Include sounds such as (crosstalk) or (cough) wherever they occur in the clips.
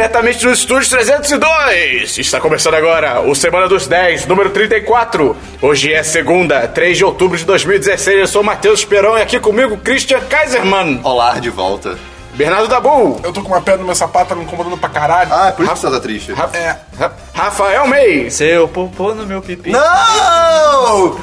diretamente do Estúdio 302. Está começando agora o Semana dos 10, número 34. Hoje é segunda, 3 de outubro de 2016. Eu sou o Matheus Esperão e aqui comigo Christian Kaiserman, Olá, de volta. Bernardo Dabu, Eu tô com uma pedra no meu sapato, tá me incomodando pra caralho. Ah, é por isso que você tá triste. Ra- É. Ra- Rafael May. Seu popô no meu pipi. Não!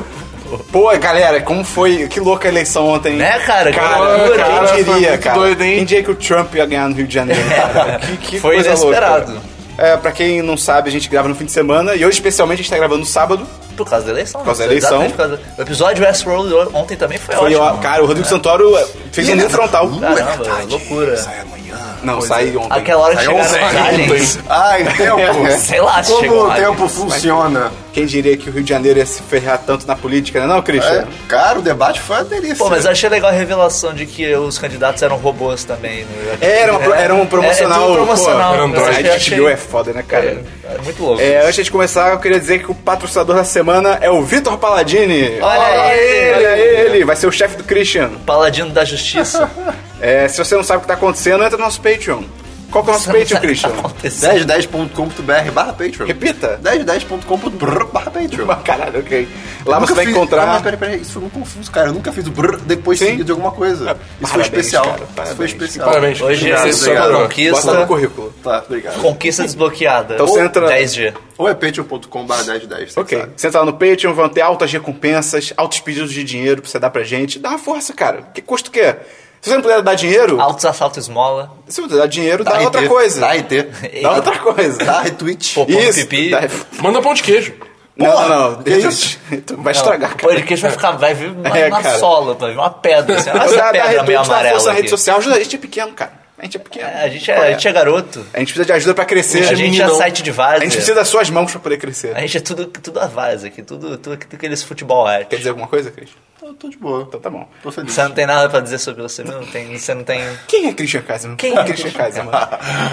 Pô, galera, como foi? Que louca a eleição ontem. hein? Né, cara? Cara, quem cara, foi diria, cara? doido, hein? Quem diria que o Trump ia ganhar no Rio de Janeiro, (laughs) cara? Que, que Foi coisa inesperado. louca. É, pra quem não sabe, a gente grava no fim de semana e hoje, especialmente, a gente tá gravando no sábado. Por causa da eleição. Por causa né? da eleição. Por causa da- O episódio Westworld ontem também foi, Foi, ótimo. ó, cara, o Rodrigo Santoro fez um muro frontal. Caramba, loucura. Sai amanhã. Não, sai ontem. Aquela hora que Saiu chegaram ontem. aliens. Ai, tempo. (laughs) Sei lá, Como chegou o lá. tempo funciona. Quem diria que o Rio de Janeiro ia se ferrar tanto na política, né não, Christian? É, cara, o debate foi uma delícia. Pô, mas eu achei legal a revelação de que os candidatos eram robôs também. né? Era, uma, era um promocional. É, é promocional. pô, era Android. a gente achei- viu, é foda, né, cara? É, é muito louco. É, antes de começar, eu queria dizer que o patrocinador da semana é o Vitor Paladini. Olha ele! Olha ele! Vai ser o chefe do Christian. Paladino da Justiça. (laughs) É, se você não sabe o que tá acontecendo, entra no nosso Patreon. Qual que é o nosso não Patreon, Christian? tá acontecendo. 1010.com.br barra Patreon. Repita. 1010.com.br barra Patreon. (laughs) Caralho, ok. Lá você vai fiz- encontrar. Não, mas peraí, peraí, isso foi muito confuso, cara. Eu nunca fiz o brrr depois Sim. seguido de alguma coisa. Isso foi especial. cara, Isso parabéns. foi especial. Parabéns. Hoje é só obrigado. Bota no conquista. currículo. Tá, obrigado. Conquista desbloqueada. Então você entra- 10G. Ou é patreon.com barra 1010, você Ok. sabe. Você entra lá no Patreon, vão ter altas recompensas, altos pedidos de dinheiro pra você dar pra gente. Dá uma força, cara. Que custo que é? Se você não puder dar dinheiro, Altos assaltos esmola. se você dar dinheiro, dá, Dá outra coisa. Dá RT. Dá outra coisa. Dá retweet. Pô, Pão Isso. pipi. Dá- Manda pão de queijo. Não, Porra, não, não. deixa- isso? (laughs) Vai estragar, O cara. podcast vai ficar, vai vir uma, É, uma sola, vai vir uma pedra, assim, Dá, essa dá pedra retweet, meio dá amarela força na rede social. Ajuda, a gente é pequeno, cara. A gente é pequeno. É, a, gente é, a gente é garoto. A gente precisa de ajuda pra crescer. A gente é site de A várzea. gente precisa das suas mãos pra poder crescer. A gente é tudo, tudo a várzea aqui, tudo, tudo, tudo aqueles futebol arte. Quer dizer alguma coisa, Cris? Eu tô de boa. Então tá bom. Tô feliz. Você não tem nada pra dizer sobre você mesmo? Não tem, você não tem... Quem é Christian Kaiserman? Quem é Christian Kaiserman?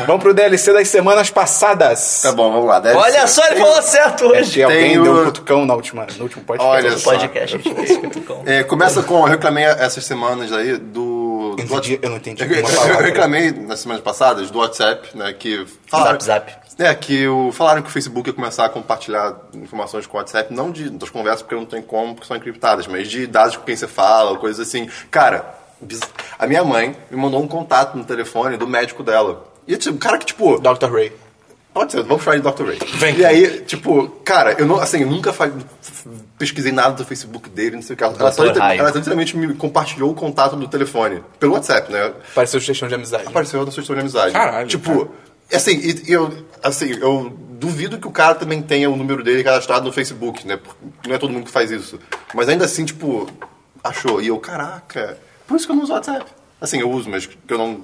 Vamos pro DLC das semanas passadas. Tá bom, vamos lá. Deve Olha só, ele falou certo É hoje. que alguém Tem deu o- um cutucão na última, no último podcast. Olha No só. podcast, a gente fez com. É, começa com, eu reclamei essas semanas aí do... Eu do não entendi- eu não entendi Eu, uma (laughs) eu- reclamei nas semanas passadas do WhatsApp, né, que falaram... Zap, zap. É, que o, falaram que o Facebook ia começar a compartilhar informações com o WhatsApp, não de, das conversas, porque não tem como, porque são encriptadas, mas de dados com quem você fala, coisas assim. Cara, a minha mãe me mandou um contato no telefone do médico dela. E, tipo, cara que, tipo... Dr. Ray. Pode ser, vamos chamar de Dr. Ray. Vem. E aí, tipo, cara, eu não, assim, eu nunca pesquisei nada do Facebook dele, não sei o que. Ela, só, ela literalmente me compartilhou o contato do telefone. Pelo WhatsApp, né? Pareceu sugestão de amizade. Apareceu sua história de amizade. Caralho, Tipo, assim, e- eu, assim, eu duvido que o cara também tenha o número dele cadastrado no Facebook, né? Porque não é todo mundo que faz isso. Mas ainda assim, tipo, achou. E eu, caraca, por isso que eu não uso WhatsApp. Assim, eu uso, mas que eu não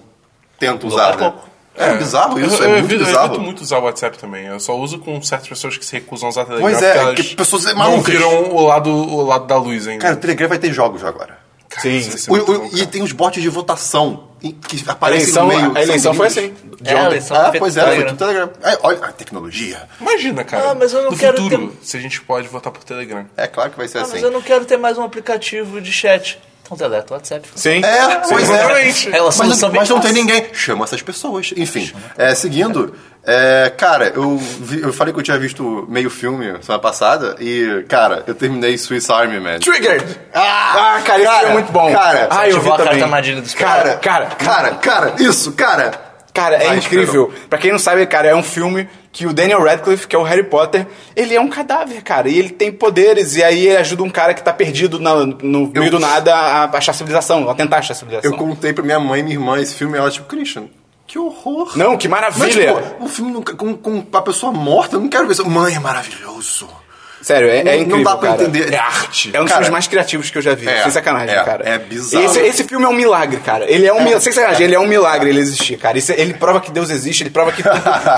tento Usa usar, né? pouco. É, bizarro isso, eu, é eu muito evito, eu bizarro. evito muito usar o WhatsApp também. Eu só uso com certas pessoas que se recusam a usar Telegram. Pois é, que pessoas não malucas. viram o lado, o lado da luz ainda. Cara, o Telegram vai ter jogos agora. Cara, sim. O- o- bom, e tem os bots de votação que aparecem eleição, no meio. a eleição foi assim. É, a eleição Ah, pois é, foi tudo Telegram. É, olha, a tecnologia. Imagina, cara. Ah, mas eu não no quero futuro, ter- se a gente pode votar por Telegram. É claro que vai ser Ah, assim. mas eu não quero ter mais um aplicativo de chat. Então deleta o WhatsApp. Sim. É, pois é. exatamente. É uma Mas, não- mas não tem ninguém. Chama essas pessoas. Enfim, é, seguindo, é, cara, eu, vi- eu falei que eu tinha visto meio filme semana passada e, cara, eu terminei Swiss Army Man. Triggered! Ah, cara, esse cara, filme é muito bom. cara, ah, eu vi a também. Cara, Cara, cara, cara, isso, cara. Cara, é incrível. Pra quem não sabe, cara, é um filme que o Daniel Radcliffe, que é o Harry Potter, ele é um cadáver, cara. E ele tem poderes, e aí ele ajuda um cara que tá perdido na- no meio do nada a achar a civilização, a tentar achar a civilização. Eu contei pra minha mãe e minha irmã esse filme ela, tipo, Christian, que horror. Não, que Mas, maravilha! tipo, um filme nunca- com, com uma pessoa morta, eu não quero ver isso. Mãe, é maravilhoso. Sério, é, Não- é não incrível, dá pra cara. entender. É arte. É um dos Cara, filmes mais criativos que eu já vi. é, sem sacanagem, é, cara. é bizarro. Esse, esse filme é um milagre, cara. Ele é um milagre. Sem sacanagem, ele é um milagre ele existir, cara. Isso- ele prova que Deus existe, ele prova que, que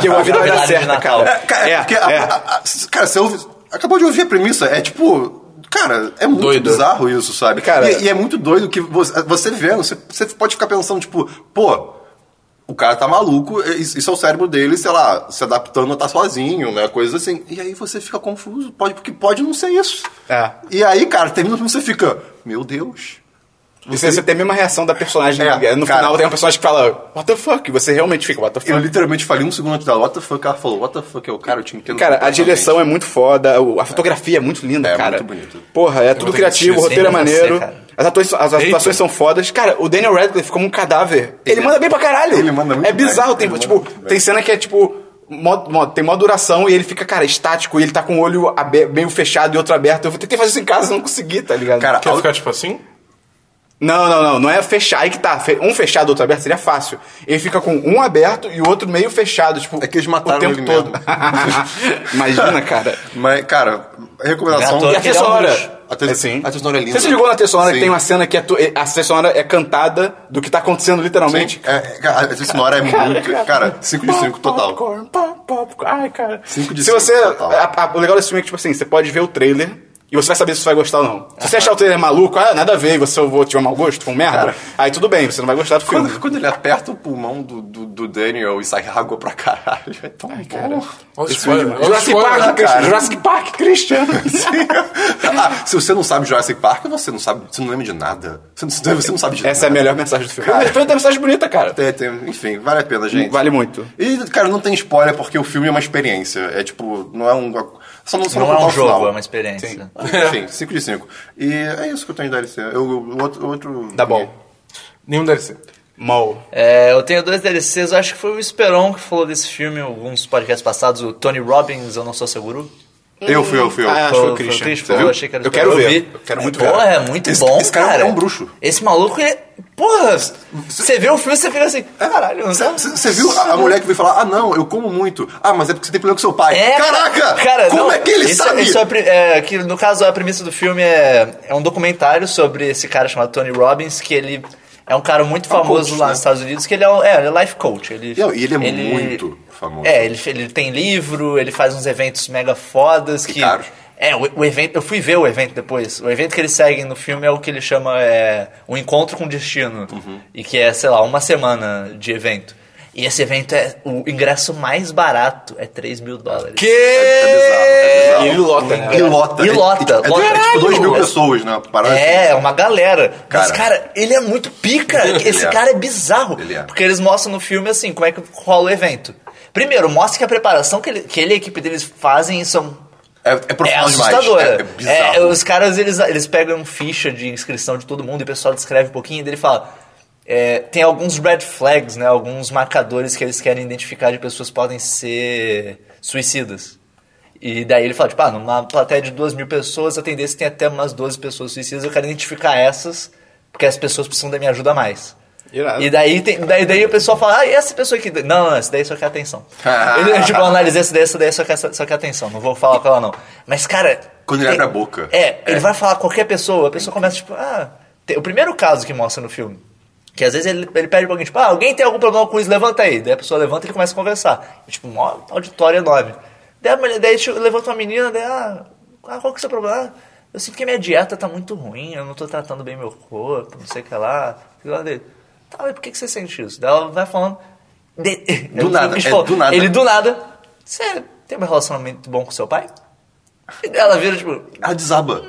a vida vai dar certo. É, cara, é, porque a- é. a- a- cara, você ouve, acabou de ouvir a premissa, é tipo, cara, é muito Doido. bizarro isso, sabe? Cara- e, e é muito doido que você, você vendo, você, você pode ficar pensando, tipo, pô, o cara tá maluco, isso é o cérebro dele, sei lá, se adaptando a estar sozinho, né, coisas assim. E aí você fica confuso, pode, porque pode não ser isso. É. E aí, cara, termina você fica, meu Deus, E você, você tem a mesma reação da personagem. É, no cara. final tem uma personagem que fala, what the fuck? E você realmente fica, what the Eu fuck? literalmente falei um segundo antes dela, what the fuck? Ela falou, what the fuck? Eu, cara, eu te entendo. Cara, a direção é muito foda, a fotografia é muito linda, É, cara. muito bonito. Porra, é tudo criativo, o roteiro é maneiro. você. As atuações, as atuações são fodas. Cara, o Daniel Radcliffe como um cadáver, ele, Ele- manda bem pra caralho. ele manda muito É bizarro, bem, tem, tipo, tem bem. cena que é tipo... mó- mó- tem mó duração e ele fica, cara, estático e ele tá com o olho meio fechado e outro aberto. Eu tentei fazer isso em casa, não consegui, tá ligado? Cara, Quer a- ficar tipo assim? Não, não, não. Não é fechar. Aí que tá. Um fechado, outro aberto seria fácil. Ele fica com um aberto e o outro meio fechado. Tipo, É que eles mataram o tempo ele todo. (laughs) Imagina, cara. Mas, cara, a recomendação. E a trilha é sonora? A trilha- É, sim. a trilha sonora é linda. Você se ligou na trilha sonora que Sim. tem uma cena que a, tu- a trilha sonora é cantada do que tá acontecendo literalmente? É, é, cara, a trilha sonora é muito. Cara, 5 de 5 total. Popcorn, pop, popcorn. Ai, cara. Cinco de se cinco, você. total. a- a- o legal desse filme é que, tipo assim, você pode ver o trailer. E você vai saber se você vai gostar ou não. Se você achar o trailer maluco, ah, nada a ver, e você eu vou tiver mau gosto, com merda, Cara. aí tudo bem, você não vai gostar do filme. Quando, quando ele aperta o pulmão do, do, do Daniel e sai água pra caralho, é tão bom. Esse spoiler. filme- olha o Jurassic Park, cara. Christian, Jurassic Park, Christian. (laughs) ah, se você não sabe Jurassic Park, você não sabe, você não lembra de nada. Você não, você não sabe de Essa é a nada. melhor mensagem do filme. Cara. Foi uma mensagem bonita, cara. Tem- tem- enfim, vale a pena, gente. Vale muito. E, cara, não tem spoiler porque o filme é uma experiência. É tipo, não é um. Só não, só Não é contar um o final. jogo, é uma experiência. Sim. Enfim, 5 de 5. E é isso que eu tenho de DLC. Eu, o outro, o outro. Dá bom. Nenhum DLC. Mal. É, eu tenho dois DLCs, eu acho que foi o Esperon que falou desse filme em alguns podcasts passados, o Tony Robbins, eu não sou seguro. Eu fui, eu fui eu. Ah, acho que foi o Foi Christian. Christian, Você eu viu? achei que era o Eu quero ver. Eu quero muito Porra, ver. é muito Esse- bom, esse cara cara. é um bruxo. Esse maluco, ele... Porra, você vê o filme e você fica assim, caralho? Você viu a, a mulher que veio falar, ah não, eu como muito. Ah, mas é porque você tem problema com seu pai. É, Caraca! cara, como não, é que ele isso, sabe? Isso é, é, que no caso a premissa do filme é, é um documentário sobre esse cara chamado Tony Robbins, que ele é um cara muito famoso coach, lá né? nos Estados Unidos, que ele é, um- é, ele é life coach. Ele, E ele é muito famoso. É, ele, ele tem livro, ele faz uns eventos mega fodas que. caros. É, o, o evento, eu fui ver o evento depois. O evento que eles seguem no filme é o que ele chama é, o Encontro com Destino. Uhum. E que é, sei lá, uma semana de evento. E esse evento é. O ingresso mais barato é 3 mil dólares. Que? É bizarro, é bizarro. E ele lota, né? E lota. E É- lota, É, é, lota. é tipo 2 mil pessoas, né? Parada É, assim. é uma galera. Mas, Cara. cara, ele é muito pica. Esse é. cara é bizarro. Ele é. Porque eles mostram no filme, assim, como é que rola o evento. Primeiro, mostra que a preparação que ele, que ele e a equipe deles fazem são É, é é profissional demais. assustadora. É, é. É, os caras, eles, eles pegam ficha de inscrição de todo mundo e o pessoal descreve um pouquinho e ele fala... é, tem alguns red flags, né? Alguns marcadores que eles querem identificar de pessoas que podem ser suicidas. E daí ele fala, tipo, ah, numa plateia de duas mil pessoas, a tendência tem até umas 12 pessoas suicidas, eu quero identificar essas, porque as pessoas precisam da minha ajuda mais. Irado. E daí, tem, daí, daí o pessoal fala, ah, e essa pessoa aqui? Não, não, essa daí só quer atenção. ele, tipo, eu analisei essa daí, essa daí só quer, só quer atenção, não vou falar com ela não. Mas, cara... Quando ele abre a boca. É, ele vai falar com qualquer pessoa, a pessoa começa, tipo, ah... tem- o primeiro caso que mostra no filme, que às vezes ele, ele pede pra alguém, tipo, ah, alguém tem algum problema com isso, levanta aí. Daí a pessoa levanta e ele começa a conversar. E, tipo, um auditório enorme. Daí, a mulher, daí tipo, levanta uma menina, daí, ah, ah, qual que é o seu problema? Ah, Eu sinto que minha dieta tá muito ruim, eu não tô tratando bem meu corpo, não sei o que lá. Sei lá dele. Tá, mas por que, que você sente isso? Daí ela vai falando. De- (laughs) Do nada, Ele é do nada. Ele do nada. Você tem um relacionamento bom com seu pai? E ela vira, tipo, Ela desaba.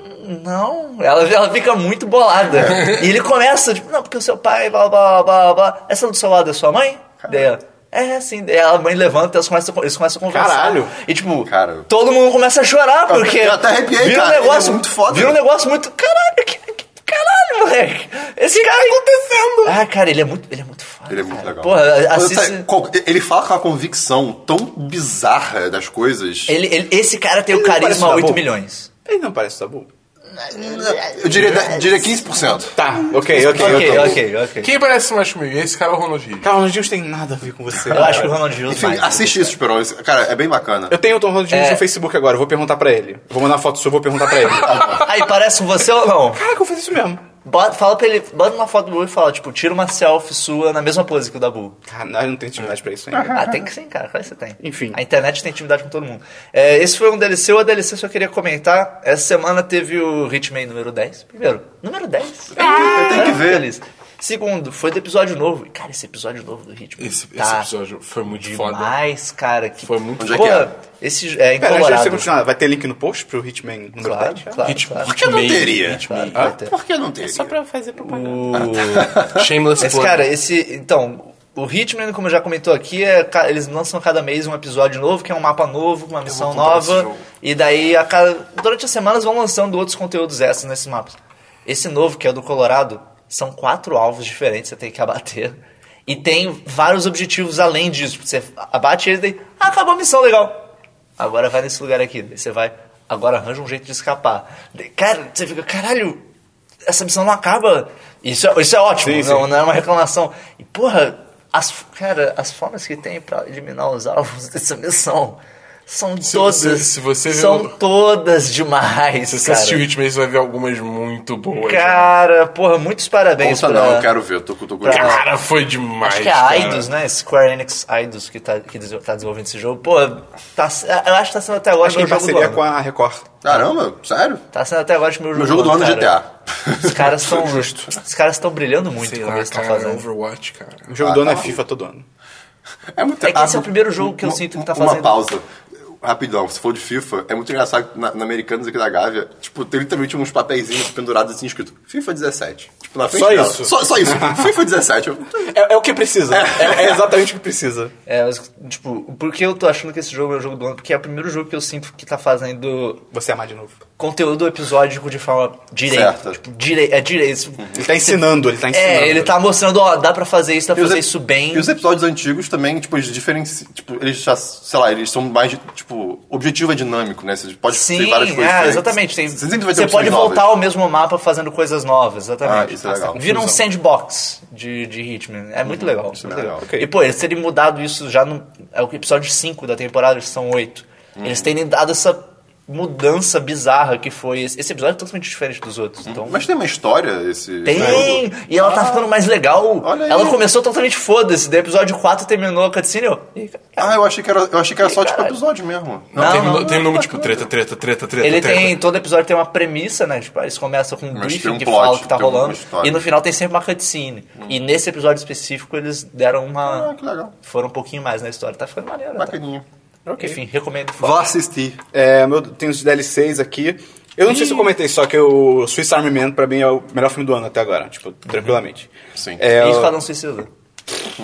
não, ela, ela fica muito bolada. É. E ele começa, tipo, não, porque o seu pai, blá, blá, blá, blá. Essa do seu lado é sua mãe? Daí ela, é, sim. Daí a mãe levanta e eles começam, eles começam a conversar. Caralho. E, tipo, Cara. todo mundo começa a chorar, porque... eu até arrepiei, vira cara. Um negócio, Ele é muito foda. Vira um negócio muito... Caralho, que, que- caralho, moleque. Esse cara... acontecendo? Ah, cara, ele é muito, ele é muito foda. Ele é muito cara. legal. Porra, assiste... Ele fala com uma convicção tão bizarra das coisas. Ele, ele- esse cara tem Ele o carisma da 8 boa. milhões. Ele não parece tabu. Eu diria, diria 15%. Tá, ok, ok, Ok, ok. ok. Quem parece mais comigo? Esse cara é o Ronald Reagan. Cara, o Ronaldinho tem nada a ver com você. Eu acho que o Ronald Jones Enfim, mais. assiste isso, Esperon. Esse- Cara, é bem bacana. Eu tenho o Tom Ronaldinho É. no Facebook agora, eu vou perguntar pra ele. Eu vou mandar uma foto sua, eu vou perguntar pra ele. (laughs) Aí, parece com você ou não? Caraca, eu fazer isso mesmo. Bota, fala pra ele, bota uma foto do Bull e fala, tipo, tira uma selfie sua na mesma pose que o da Bull. Caralho, eu não tenho intimidade pra isso ainda. (laughs) Ah, tem que sim, cara. Claro que você tem. Enfim. A internet tem intimidade com todo mundo. É, esse foi um DLC. O DLC só queria comentar. Essa semana teve o Hitman número 10. Primeiro, número 10. eu tenho que ver. Feliz. Segundo, foi do episódio novo. Cara, esse episódio novo do Hitman. Esse, esse tá episódio foi muito foda. demais, cara. Que... Foi muito Onde é Pô, é? esse é em Pera, Colorado. continuar, vai ter link no post pro Hitman número Claro, 10? claro, Hit, claro. Por que não teria? Hitman. Vai ter. Por que não teria? Só pra fazer propaganda. (laughs) Shameless Esse plug. cara, esse. Então, o Hitman, como já comentou aqui, é, eles lançam cada mês um episódio novo, que é um mapa novo, com uma missão esse nova. E daí, a cada, durante as semanas, vão lançando outros conteúdos extras nesses mapas. Esse novo, que é o do Colorado, são quatro alvos diferentes que você tem que abater. E tem vários objetivos além disso. Você abate eles e daí, ah, acabou a missão, legal. Agora vai nesse lugar aqui. Daí você vai, agora arranja um jeito de escapar. Daí, Cara, você fica, caralho, essa missão não acaba. Isso é, isso é ótimo, Sim, não, sim. não é uma reclamação. E, porra, as, cara, as formas que tem pra eliminar os alvos (laughs) dessa missão são Se todas. você- se você viu- são todas demais, Se você cara. assistiu Hitman, você vai ver algumas muito boas. né? Cara, porra, muitos parabéns Conta pra... não, eu quero ver, eu tô, tô pra- curioso. Cara, foi demais. Acho que é a. Eidos, né? Square Enix Eidos que tá, que tá desenvolvendo esse jogo. Pô, tá, eu acho que tá sendo até agora Acho que parceria ano. com a Record. Caramba, sério? Tá sendo até agora acho que meu jogo, Meu jogo do ano é cara. GTA. Os caras (laughs) estão Os caras estão brilhando muito Sei com o lá, que eles estão fazendo. Overwatch, cara. O jogo Ah, do ano é tá. FIFA todo ano. É, muito... É que esse é o primeiro jogo que eu sinto que tá Uma fazendo. pausa. Rapidão, se for de FIFA, é muito engraçado que na, na Americanas aqui da Gávea, tipo, tem literalmente uns papeizinhos pendurados assim escrito FIFA 17. Tipo, na frente Só dela. isso. Só, só isso. (laughs) FIFA 17. Eu- É, é o que precisa. É, é exatamente o que precisa. É, mas, tipo, por que eu tô achando que esse jogo é o jogo do ano? Porque é o primeiro jogo que eu sinto que tá fazendo Você amar de novo. Conteúdo episódico de forma direita. Certa. Tipo, direi é direito. Ele tá ensinando, ele tá ensinando. É, ele tá mostrando, ó, dá pra fazer isso, dá pra E fazer isso bem. E os episódios antigos também, tipo, eles diferenciam. Tipo, eles já, sei lá, eles são mais, de- tipo, objetivo é dinâmico, né? Você pode Sim, ter várias coisas. é, diferentes. exatamente. Tem, Você sempre vai ter você pode novas. voltar ao mesmo mapa fazendo coisas novas, exatamente. Ah, isso é legal. Vira um sandbox de, de Hitman. É muito legal. isso é muito legal. legal. Ok. E, pô, eles terem mudado isso já no é o episódio 5 da temporada, que são 8. Uhum. Eles terem dado essa mudança bizarra que foi. Esse, esse episódio é totalmente diferente dos outros. Então, Mas tem uma história esse. tem! E ela tá ficando mais legal. olha aí. Ela começou totalmente foda-se. Daí episódio 4 terminou a cutscene. Eu, Ah, eu achei que era, eu achei que era só tipo episódio mesmo. Não, terminou, não. terminou tipo treta, treta, treta, treta. Ele treta. tem, todo episódio tem uma premissa, né? Tipo, eles começam com um Mas briefing um que plot, fala o que tá rolando. E no final tem sempre uma cutscene. E nesse episódio específico eles deram uma. Ah, que legal. Foram um pouquinho mais na história. Tá ficando maneiro. Tá? Bacaninha. Enfim, recomendo Vou assistir. É, meu, tem os DLCs aqui. Eu não sei se eu comentei, só que o Swiss Army Man pra mim é o melhor filme do ano até agora, tipo, tranquilamente. Sim. É, E Esquadrão Suicida.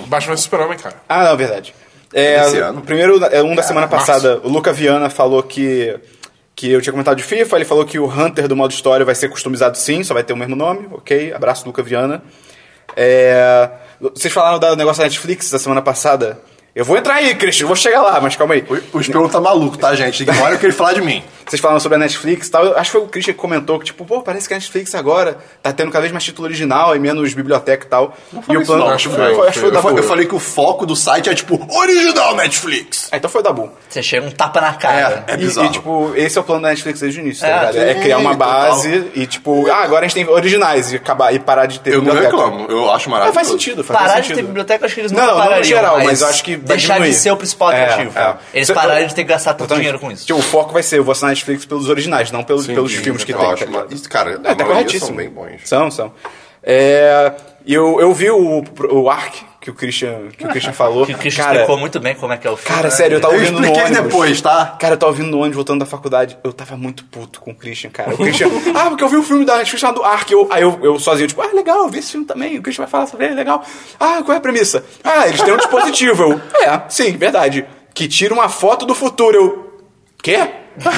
Batman vs Super-Homem, cara. Ah, não, verdade. É, Esse ano? Primeiro, é, um da semana março. passada, o Luca Viana falou que, que eu tinha comentado de FIFA, ele falou que o Hunter do modo história vai ser customizado sim, só vai ter o mesmo nome, ok? Abraço, Luca Viana. É, vocês falaram do negócio da Netflix da semana passada. Eu vou entrar aí, Christian, vou chegar lá, mas calma aí. O, o espião tá maluco, tá, gente? Ignora o que ele falar de mim. Vocês falaram sobre a Netflix e tal. Eu acho que foi o Christian que comentou que, tipo, pô, parece que a Netflix agora tá tendo cada vez mais título original e menos biblioteca e tal. e falei o plano. não, acho que foi, foi, foi Eu, eu falei que o foco do site é tipo original Netflix. Ah, então foi o Dabu. Você chega um tapa na cara. É E- bizarro. E, tipo, esse é o plano da Netflix desde o início, É, tá ligado? É criar uma total. base e, tipo, ah, agora a gente tem originais e, acabar, e parar de ter Eu não biblioteca. reclamo, eu acho Ah, maravilhoso. faz sentido, faz Parar de sentido. ter biblioteca, acho que eles Não, nunca não, não no parariam, geral, mas eu acho que vai Deixar de diminuir. ser o principal É, atrativo. é. Eles pararem de ter que gastar tanto dinheiro com isso. Tipo, o foco vai ser, eu vou assinar Netflix pelos originais, não pelos, pelos sim, filmes que eu tem. acho, tá isso, cara, É, tá corretíssimo. são bem bons. São, são. É, e eu, eu vi o, o Ark que o Christian, que o Christian falou. Que o Christian cara, explicou muito bem como é que é o filme. Cara, né? sério, eu tava Eu ouvindo no expliquei ônibus. depois, tá? Cara, eu tava ouvindo no ônibus voltando da faculdade. Eu tava muito puto com o Christian, cara. O Christian. ah, porque eu vi o filme da Netflix chamado Ark. Eu, aí eu, eu sozinho, tipo, ah, legal, eu vi esse filme também. O Christian vai falar sobre ele, legal. Ah, qual é a premissa? Ah, eles têm um dispositivo. Eu, é, sim, verdade. Que tira uma foto do futuro. Eu. Quê?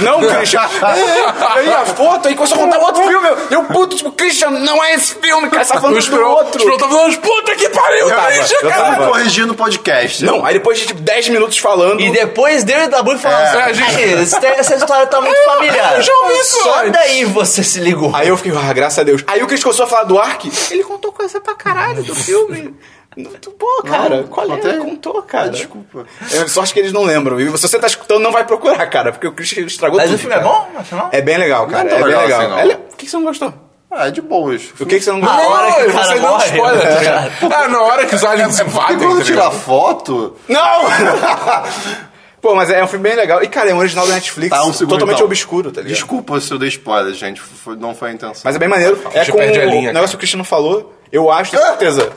Não, Christian. É, (laughs) aí a foto, aí começou a contar outro filme. Eu, puto, tipo, Christian, não é esse filme, cara. Você tá falando O do o outro. Esperão tá falando, puta que pariu, Eu tava, Christian, eu cara. tava. Eu me corrigi no podcast. Não, aí depois de tipo 10 minutos falando. E depois dele da Bui falando É, assim, gente- (laughs) "Aí, essa- essa história tá muito familiar. eu já ouvi isso Só antes." daí você se ligou. Aí eu fiquei, ah, graças a Deus. Aí o Chris começou a falar do Ark. Ele contou coisa pra caralho do (laughs) filme. Muito bom, cara. Qual é? Contou, cara. Ah, desculpa. É, sorte que eles não lembram. E se você tá escutando, não vai procurar, cara. Porque o Chris estragou Mas tudo. o filme é cara. bom, afinal? É bem legal, cara. tão é bem legal legal. assim, não. É O que você não gostou? Ah, é de boas. O que que você não A gostou? hora que o cara você um morre, spoiler, né? tá ligado? (laughs) Ah, na hora que os aliens invadem, quando tá tirar foto. Não! (laughs) Pô, mas é um filme bem legal. E, cara, é um original da Netflix, Tá, um segundo, totalmente então. obscuro, tá ligado? Desculpa se eu dei spoiler, gente. Foi- não foi a intenção. Mas é bem maneiro. É gente com perde a o negócio que o Cristiano falou, eu acho, tenho certeza.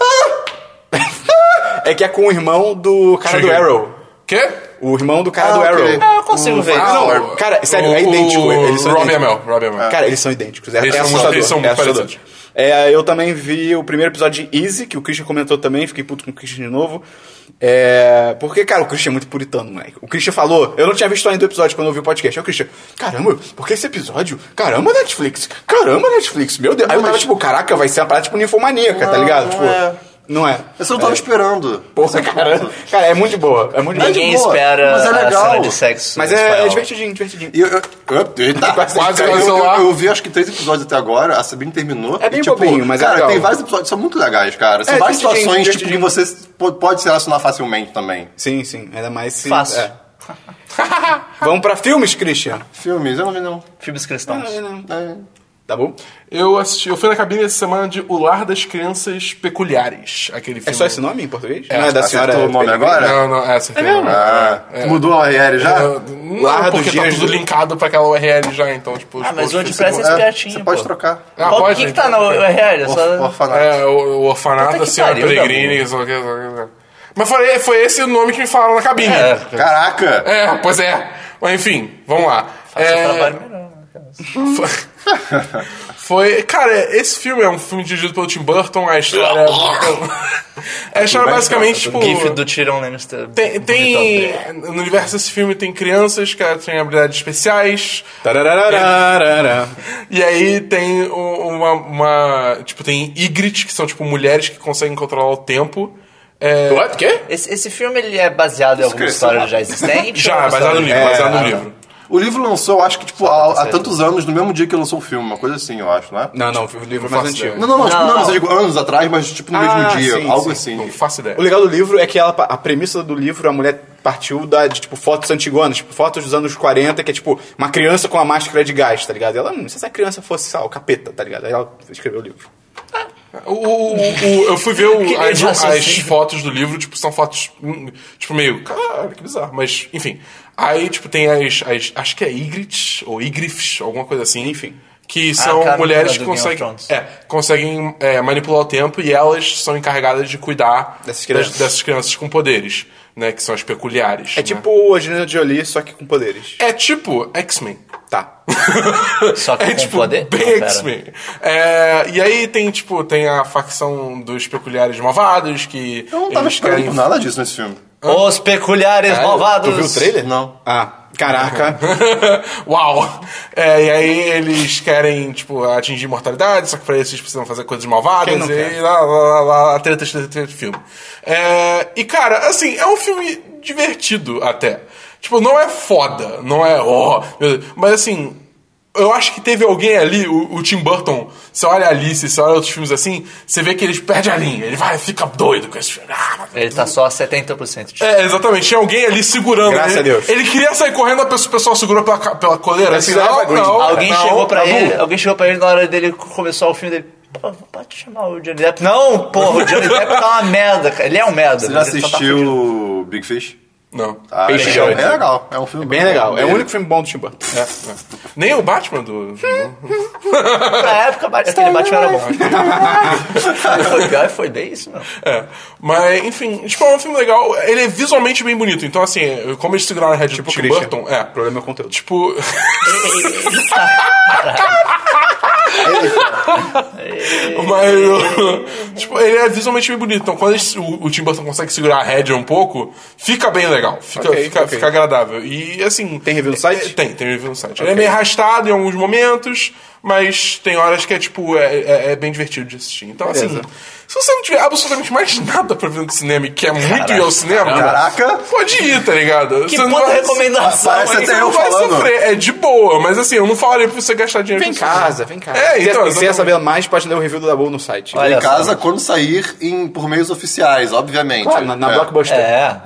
(laughs) é que é com o irmão do cara do Trigger. Arrow. Quê? O irmão do cara Ah, do. Arrow. Ah, eu consigo O- ver. Ah, Não, cara, sério, é O- idêntico. o Eles são Robbie. Amell, Robbie Amell. Cara, eles são idênticos. É, Eles é são eles são é muito parecidos. É, eu também vi o primeiro episódio de Easy, que o Christian comentou também, fiquei puto com o Christian de novo. É, porque, cara, o Christian é muito puritano, moleque. O Christian falou, eu não tinha visto ainda o episódio quando eu vi o podcast. Aí o Christian, caramba, por que esse episódio? Caramba, Netflix, caramba, Netflix, meu Deus. Aí eu tava tipo, caraca, vai ser uma parada tipo ninfomaníaca, tá ligado? tipo, é. Não é. Eu só não tava esperando. Porra, cara, cara, é muito boa, é muito boa. Ninguém de boa, espera mas é a legal. cena de sexo. Mas é, é divertidinho, divertidinho. E eu, eu, eu, eita, (laughs) Quase Quase eu, eu, eu vi acho que três episódios até agora, a Sabine terminou. É bem e, tipo, bobinho, mas é cara, legal. tem vários episódios que são muito legais, cara. São É, várias situações tipo, que você po- pode se relacionar facilmente também. Sim, sim, ainda mais se... Fácil. é. (laughs) Vamos pra filmes, Christian? Filmes, eu não vi não. Filmes cristãos. É. Tá bom? Eu assisti, eu fui na cabine essa semana de O Lar das Crianças Peculiares, aquele É filme. só esse nome em português? É, não é da senhora... o nome agora? Não, não, é, acertei. mesmo? Ah, mudou a URL já? É, Não, Lar dos porque tá Dias tudo do- linkado pra aquela URL já, então, tipo... Ah, mas o do WordPress Facebook- é espertinho, Você pode trocar. Ah, Qual pode, que, que tá na URL? É Orf- só... Orfanato. É, o, o orfanato que senhora Peregrine. O que, o. Mas foi, foi esse o nome que me falaram na cabine. É, Caraca! É, pois é. Mas enfim, vamos lá. faça É, o trabalho melhor, né, cara? (laughs) (laughs) Foi. Cara, esse filme é um filme dirigido pelo Tim Burton, a história. (laughs) a história basicamente, tipo. O GIF do Tyrion Lannister. Tem, tem. No universo desse filme tem crianças que têm habilidades especiais. E aí tem uma, uma- Tipo, tem Ygritte, que são tipo mulheres que conseguem controlar o tempo. É, What? Quê? Esse, esse filme ele é baseado em alguma história já existente? já, é baseado no livro, É, baseado no ah, livro. O livro lançou, acho que, tipo, há, há tantos anos, no mesmo dia que lançou o filme, uma coisa assim, eu acho, né? Não, não, o livro é mais antigo. Não, não, não, tipo, Não, não, não. mas eu digo anos atrás, mas tipo no Ah, mesmo dia, sim, algo sim. assim. Não faço ideia. O legal do livro é que ela, a premissa do livro, a mulher partiu da, de, tipo, fotos antiguanas, tipo, fotos dos anos 40, que é, tipo, uma criança com uma máscara de gás, tá ligado? E ela, hum, se essa criança fosse, sei lá, o capeta, tá ligado? Aí ela escreveu o livro. O, o- o- eu fui ver o- (laughs) Que as, meio as fotos do livro, tipo, são fotos, hum, tipo, meio, cara, que bizarro, mas, enfim. Aí, tipo, tem as, as acho que é Ygritte, ou Ygriffs, alguma coisa assim. Enfim. Que são cara, mulheres que conseguem, é, conseguem é, manipular o tempo e elas são encarregadas de cuidar Dessas crianças. das- dessas crianças com poderes, né, que são as peculiares. É né? tipo a Angelina Jolie, só que com poderes. É tipo X-Men. Tá. (laughs) Só que é com tipo poder? bem Não, pera. X-Men. É, e aí tem, tipo, tem a facção dos peculiares malvados que. Eu não tava esperando querem- nada disso nesse filme. Os peculiares malvados. Tu viu o trailer? Não. Ah, caraca. (laughs) Uau! É, e aí eles querem, tipo, atingir imortalidade, só que pra isso eles precisam fazer coisas malvadas Quem não e quer? lá, lá, lá, lá, treta, treta, treta, filme. É, e, cara, assim, é um filme divertido até. Tipo, não é foda, não é, ó, Deus, mas assim, eu acho que teve alguém ali, o, o Tim Burton, você olha a Alice, você olha outros filmes assim, você vê que ele perde a linha, ele vai, fica doido com esse filme. Ah, Ele tá só a 70% de é, exatamente. Tinha alguém ali segurando. Graças ele, a Deus. Ele queria sair correndo, a pessoa- o pessoal segurou pela, pela coleira. Assim, Precisava, não, Green. não, Alguém não, chegou pra Dabu. ele, alguém chegou pra ele na hora dele começar o filme dele. Pô, pode chamar o Johnny Depp. Não, porra, o Johnny Depp tá uma merda, cara. Ele é um merda. Você já tá assistiu Big Fish? Não. Ah, Peixe é, Grande. é legal. É um filme Bem legal. É o único filme bom do Tim Burton. É, é. Nem o Batman do. (laughs) Na época, aquele Batman era bom. foi pior e foi bem isso, não. É. Mas, enfim, tipo, é um filme legal. Ele é visualmente bem bonito. Então, assim, como eles seguraram a rédea Tipo do Tim Christian. Burton, é. O problema é o conteúdo. Tipo. (laughs) (laughs) Mas, ele é visualmente bem bonito. Então, quando eles- o, o Tim Burton consegue segurar a rédea um pouco, fica bem legal. Fica, Ok, fica, ok. fica agradável. E, assim... Tem review no site? é- Tem, tem review no site. Ele é meio arrastado em alguns momentos, mas tem horas que é, tipo, é, é- é bem divertido de assistir. Então, assim, Beleza. se você não tiver absolutamente mais (laughs) nada pra ver no cinema e quer muito ir ao cinema, Caraca. pode ir, tá ligado? Que Você não puta vai- recomendação, Parece hein? até você eu falando. sofrer, é de boa, mas assim, eu não falaria pra você gastar dinheiro Vem em casa, vem em casa. É, Se então, quiser- se quiser saber mais, pode ler o review do Dabu no site. Olha Em só. casa quando sair em, por meios oficiais, obviamente. Claro, na, na É. Blockbuster. É.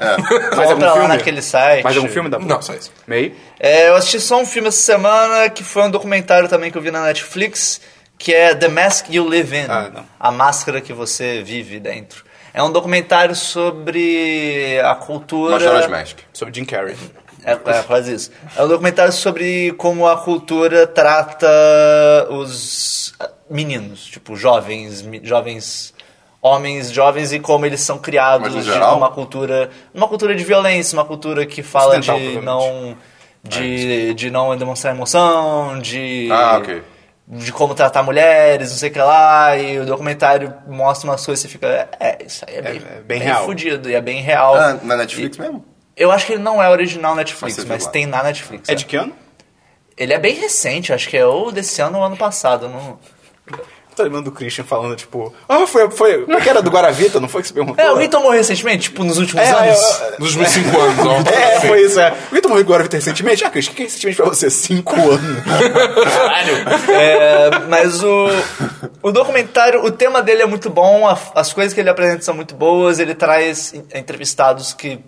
Mais algum Compra lá filme? naquele site. Mais algum filme, Dabu? Não, só isso. Meio? É, eu assisti só um filme essa semana, que foi um documentário também que eu vi na Netflix, que é The Mask You Live In. Ah. A máscara que você vive dentro. É um documentário sobre a cultura... Majora's Mask. Sobre Jim Carrey. É, é quase isso. É um documentário sobre como a cultura trata os meninos, tipo, jovens, jovens homens jovens e como eles são criados Mas de geral? uma cultura, uma cultura de violência, uma cultura que fala de não de, de não demonstrar emoção, de Ah, ok. de como tratar mulheres, não sei o que lá, e o documentário mostra umas coisas e você fica, é, isso aí é bem, é bem real. fudido, e é bem real. Ah, na Netflix mesmo? Eu acho que ele não é original Netflix, Mas mas tem na Netflix. É é. de que ano? Ele é bem recente, acho que é ou desse ano ou ano passado. Não... Tô lembrando do Christian falando, tipo, ah, foi, foi, como é que era do Guaravita, não foi que você perguntou? É, alguém tomou recentemente, tipo, nos últimos É, anos? é, Nos meus cinco anos, ó. É, foi isso, é. Alguém tomou Guaravita recentemente? Ah, Christian, o que é recentemente pra você? Cinco anos. É, mas o, o documentário, o tema dele é muito bom, a- as coisas que ele apresenta são muito boas, ele traz en- entrevistados que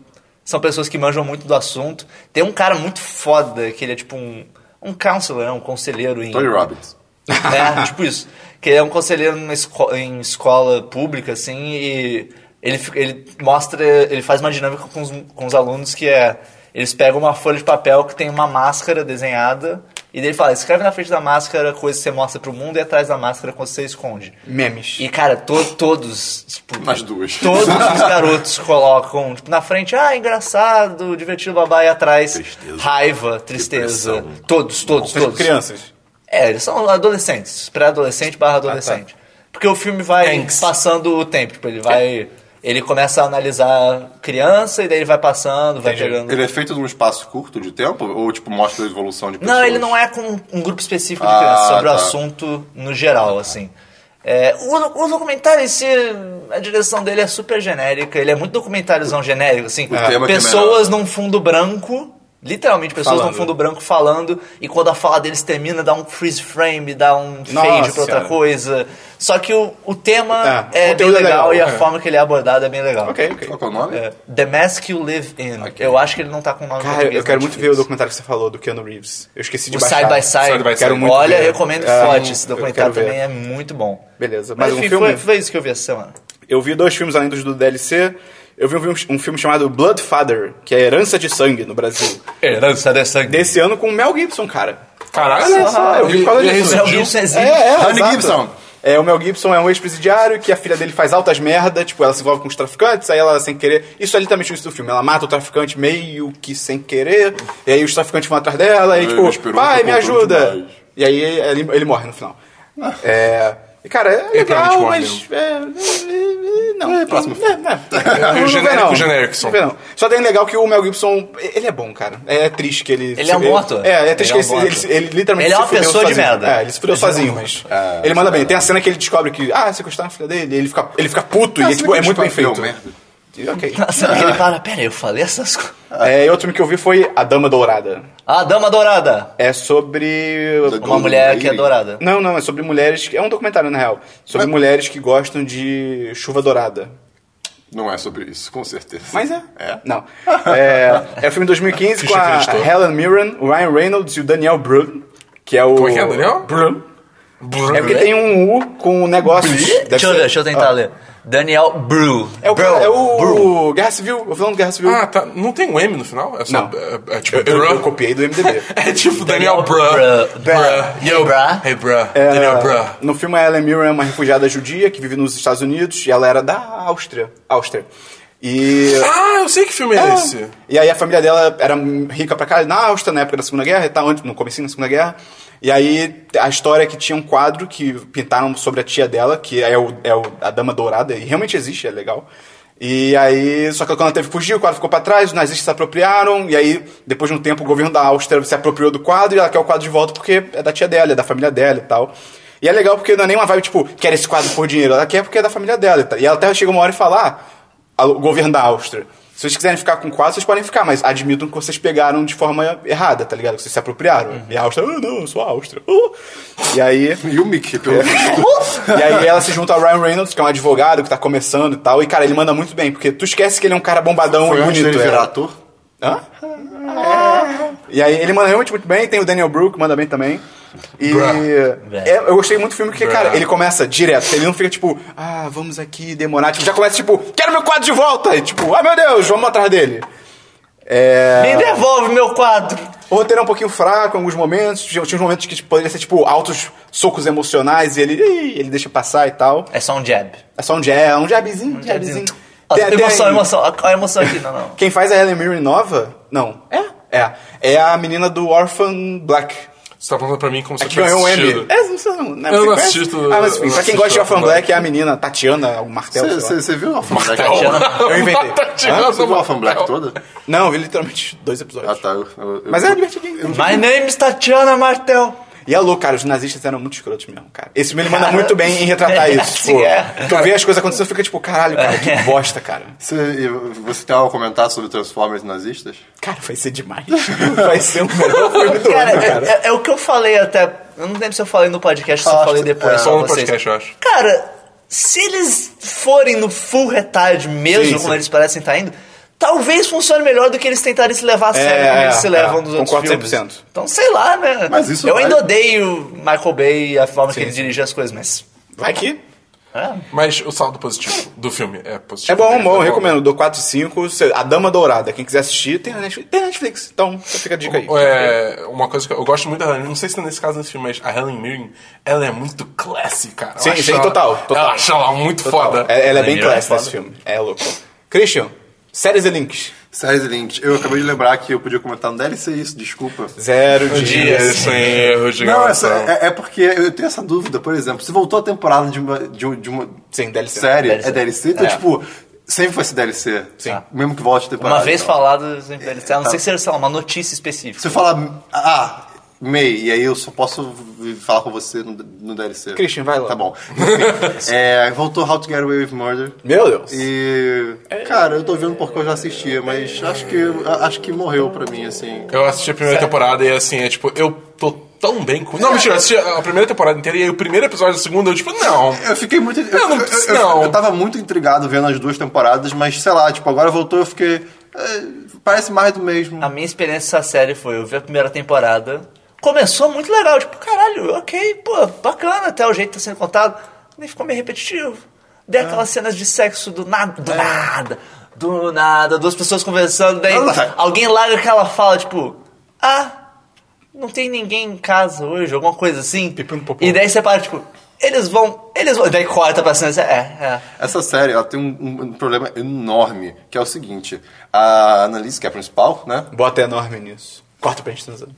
são pessoas que manjam muito do assunto. Tem um cara muito foda, que ele é tipo um, um counselor, um conselheiro em... Tony Robbins. É, tipo isso. Que ele é um conselheiro numa esco- em escola pública, assim, e ele, ele mostra, ele faz uma dinâmica com os, com os alunos que é. Eles pegam uma folha de papel que tem uma máscara desenhada, e daí ele fala: escreve na frente da máscara coisa que você mostra pro mundo e atrás da máscara coisa que você esconde. Memes. E, cara, to- todos, tipo, As duas. (laughs) todos os garotos colocam, tipo, na frente, ah, engraçado, divertido, babá, e atrás, Tristeza. raiva, tristeza. Depressão. Todos, todos, Mas todos. crianças. É, eles são adolescentes, pré-adolescente barra adolescente. Porque o filme vai Angst. passando o tempo, tipo, ele vai. Ele começa a analisar criança e daí ele vai passando, vai pegando. Ele é feito num espaço curto de tempo? Ou, tipo, mostra a evolução de pessoas? Não, ele não é com um grupo específico de Ah, crianças, sobre o tá. assunto no geral, assim. É, o, o documentário em si, a direção dele é super genérica, ele é muito documentáriozão genérico, assim. é pessoas melhor. num fundo branco, literalmente pessoas Falando. num fundo branco falando, e quando a fala deles termina, dá um freeze frame, dá um Nossa fade pra outra Senhora. coisa. Só que o, o tema É, o é, bem conteúdo é legal, legal, e a é. forma que ele é abordado é bem legal. Ok, ok. Qual é o nome? É, The Mask You Live In. Eu acho que ele não tá com o nome Cara, eu quero na muito ver o documentário que você falou do Keanu Reeves. Eu esqueci de O baixar. Side by Side. Side by Quero Side. muito Olha, ver. eu recomendo É, forte. Esse documentário também é muito bom. Beleza. Mas Mais um enfim, filme? foi, foi isso que eu vi essa semana. Eu vi dois filmes além dos do DLC. Eu vi um, um filme chamado Bloodfather, que é Herança de Sangue no Brasil. Herança de sangue. Desse ano com o Mel Gibson, cara. Caralho, só, eu vi por causa disso. Mel. Gibson. É, é, Honey exato. Gibson. É, o Mel Gibson é um ex-presidiário que a filha dele faz altas merda, tipo, ela se envolve com os traficantes, aí ela sem querer. Isso é literalmente isso do filme. Ela mata o traficante meio que sem querer, e aí os traficantes vão atrás dela, e Ele tipo, pai, me ajuda! demais. E aí ele, ele morre no final. É. E, cara, é provavelmente legal, mas. É, é, é, não. É, próximo É, (laughs) é. Não vê, genérico, genérico só. Não tem legal que o Mel Gibson, ele é bom, cara. É triste que ele. Ele é um bom ator. É, é triste Ele é que ele, ele, ele literalmente Ele é uma pessoa de sozinho. merda. É, ele se fudeu sozinho, mas. ele manda bem. Tem a cena que ele descobre que, ah, sequestraram a filha dele, e ele fica, ele fica puto, e é, tipo, é muito bem feito. Merda. Ok. (laughs) Nossa, ele para, pera, eu falei essas coisas. (laughs) É, e outro filme que eu vi foi A Dama Dourada. A Dama Dourada. É sobre. Uma Golden mulher que é Lady. dourada. Não, não, é sobre mulheres. que- É um documentário, na real. Sobre mulheres que gostam de chuva dourada. Não é sobre isso, com certeza. Mas é. É? Não. (laughs) É, é o filme de 2015 com a. Helen Mirren, o Ryan Reynolds e o Daniel Brühl, que é o... Como é que é, Daniel? Brühl. É porque tem um U com um negócio... Deixa eu, deixa eu tentar Ah. ler. Daniel Bru. É o, Bru. é o. Guerra Civil, o vilão do Guerra Civil. Ah, tá. Não tem um M no final? É só. Não. É, é tipo, eu, eu, eu copiei do MDB. (laughs) É tipo Daniel, Daniel bruh. Bruh. Bruh. Hey, Yo, bruh. Hey, bruh. É, Daniel, bruh. no filme, a Helen Mirren é uma refugiada judia que vive nos Estados Unidos e ela era da Áustria. Áustria. E... Ah, eu sei que filme é, esse. E aí a família dela era rica pra cá na Áustria, na época da Segunda Guerra, e tal, antes- no comecinho da Segunda Guerra. E aí a história é que tinha um quadro que pintaram sobre a tia dela, que é, o, é o- a Dama Dourada, e realmente existe, é legal. E aí, só que quando ela teve que fugir, o quadro ficou pra trás, os nazistas se apropriaram, e aí, depois de um tempo, o governo da Áustria se apropriou do quadro, e ela quer o quadro de volta porque é da tia dela, é da família dela e tal. E é legal porque não é nem uma vibe, tipo, quer esse quadro por dinheiro, ela quer porque é da família dela. e tal. E ela até chega uma hora e fala, ah, o governo da Áustria. Se vocês quiserem ficar com o quadro, vocês podem ficar, mas admitam que vocês pegaram de forma errada, tá ligado? Que vocês se apropriaram. E a Áustria, ah, não, eu sou a Áustria. Uh. E aí. E o Mickey, pelo visto. (laughs) E aí ela se junta ao Ryan Reynolds, que é um advogado que tá começando e tal. E, cara, ele manda muito bem, porque tu esquece que ele é um cara bombadão Foi e bonito. dele é. virar ator? Hã? E aí ele manda realmente muito bem, tem o Daniel Brook, manda bem também. E é, eu gostei muito do filme porque, cara, ele começa direto. Ele não fica tipo, ah, vamos aqui demorar. Tipo, já começa tipo, quero meu quadro de volta! E tipo, ah, meu Deus, vamos atrás dele. É... Me devolve meu quadro! O roteiro é um pouquinho fraco em alguns momentos. Tinha, tinha uns momentos que tipo, poderia ser, tipo, altos socos emocionais e ele, ele deixa passar e tal. É só um jab. É só um jab, um jabzinho, um jabzinho. Ó, Tem- tem- emoção, emoção. Olha a emoção aqui, não, não. Quem faz a Helen Mirren nova? Não. É? É. É a menina do Orphan Black. Você tá falando pra mim como se A eu tivesse ganhou um. É, não sei, não, né? Eu não conhece? assisto- Ah, mas enfim, pra quem gosta de Orphan Black, é a menina Tatiana, o martelo. lá. Você viu o Orphan Black? Eu inventei. Tatiana, Você viu o Orphan Black toda? Não, eu vi literalmente dois episódios. Ah, tá. Mas é divertidinho. My name is Tatiana Martel. E é louco, cara, os nazistas eram muito escrotos mesmo, cara. Esse filme ele manda muito bem em retratar É, (laughs) isso. Tipo, é. Tu vê as coisas acontecendo e fica tipo, caralho, cara, que bosta, cara. Você, você tem algo a comentar sobre Transformers nazistas? Cara, vai ser demais. (laughs) Vai ser o melhor filme do Cara, ano, é, cara. é- é o que eu falei até. Eu não lembro se eu falei no podcast ou se eu falei depois. é, Só no vocês. podcast, eu acho. Cara, se eles forem no full retard mesmo, Sim, como sim. eles parecem estar indo, talvez funcione melhor do que eles tentarem se levar a sério É, como eles se é, levam é, nos outros concordo filmes. 100%. Então, sei lá, né? Mas isso eu vai- ainda odeio Michael Bay e a forma que Sim, ele sim. dirige as coisas, mas... Vai que. É. Mas o saldo positivo do filme é positivo. É bom, mesmo, bom, é recomendo. Dou 4 e 5. A Dama Dourada. Quem quiser assistir, tem na Netflix. Tem Netflix. Então, fica a dica aí. É, uma coisa que eu, gosto muito da Helen, não sei se tá nesse caso nesse filme, mas a Helen Mirren, ela é muito classy, cara. Eu Sim, sim, ela- total, total. Eu acho ela muito Total. foda. É- Ela é bem é classe foda. nesse filme. É louco. Christian, séries e links. Séries e links. Eu acabei de lembrar que eu podia comentar no DLC isso, desculpa. Zero Um dia dias. sem erro de Não, essa, é, é porque eu tenho essa dúvida, por exemplo, se voltou a temporada de uma, de, de uma Sim, DLC. série, DLC. é DLC, então, É. tipo, sempre vai ser DLC. Sim. Mesmo que volte a temporada. Uma vez então. falado, a não sei se seja uma notícia específica. Se você falar, ah, May, e aí eu só posso falar com você no, no DLC. Christian, vai lá. Tá bom. Enfim, (laughs) é, voltou How to Get Away with Murder. Meu Deus. E. Cara, eu tô vendo porque eu já assistia, mas acho que, acho que morreu pra mim, assim. Eu assisti a primeira temporada e assim, é tipo, eu tô tão bem com. Não, mentira, eu assisti a primeira temporada inteira e aí o primeiro episódio da segunda, eu tipo, não. Eu fiquei muito. Eu, não eu, eu- não. eu tava muito intrigado vendo as duas temporadas, mas sei lá, tipo, agora voltou eu fiquei. é, parece mais do mesmo. A minha experiência nessa série foi, eu vi a primeira temporada, começou muito legal, tipo, caralho, ok, pô, bacana até o jeito que tá sendo contado, nem ficou meio repetitivo. Dei aquelas cenas de sexo do nada, do nada, do nada, duas pessoas conversando, daí Ah. alguém larga aquela fala, tipo, ah, não tem ninguém em casa hoje, alguma coisa assim. E daí você para, tipo, eles vão, eles vão, daí corta pra cena, é, é. Essa série, ela tem um, um- um problema enorme, que é o seguinte: a Annalise, que é a principal, né? Bota enorme nisso. Corta pra gente transando.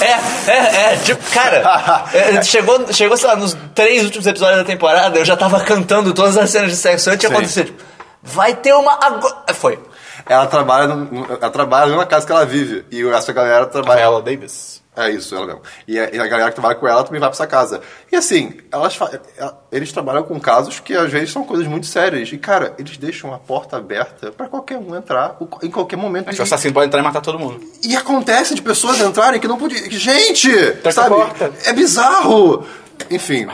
É, é, é, é, tipo, cara, é, chegou, chegou, sei lá, nos três últimos episódios da temporada, eu já tava cantando todas as cenas de sexo antes de acontecer, tipo, vai ter uma agora. É, Foi. Ela trabalha, no- no- ela trabalha na mesma casa que ela vive. E essa galera trabalha. Viola Davis. É isso, ela mesmo. E a, e a galera que trabalha com ela também vai pra essa casa. E assim, elas fa- ela- eles trabalham com casos que às vezes são coisas muito sérias. E cara, eles deixam a porta aberta pra qualquer um entrar o- em qualquer momento. Mas E- o assassino pode entrar e matar todo mundo. E acontece de pessoas entrarem que não podiam. Gente! Tranca a sabe? porta. É bizarro! Enfim,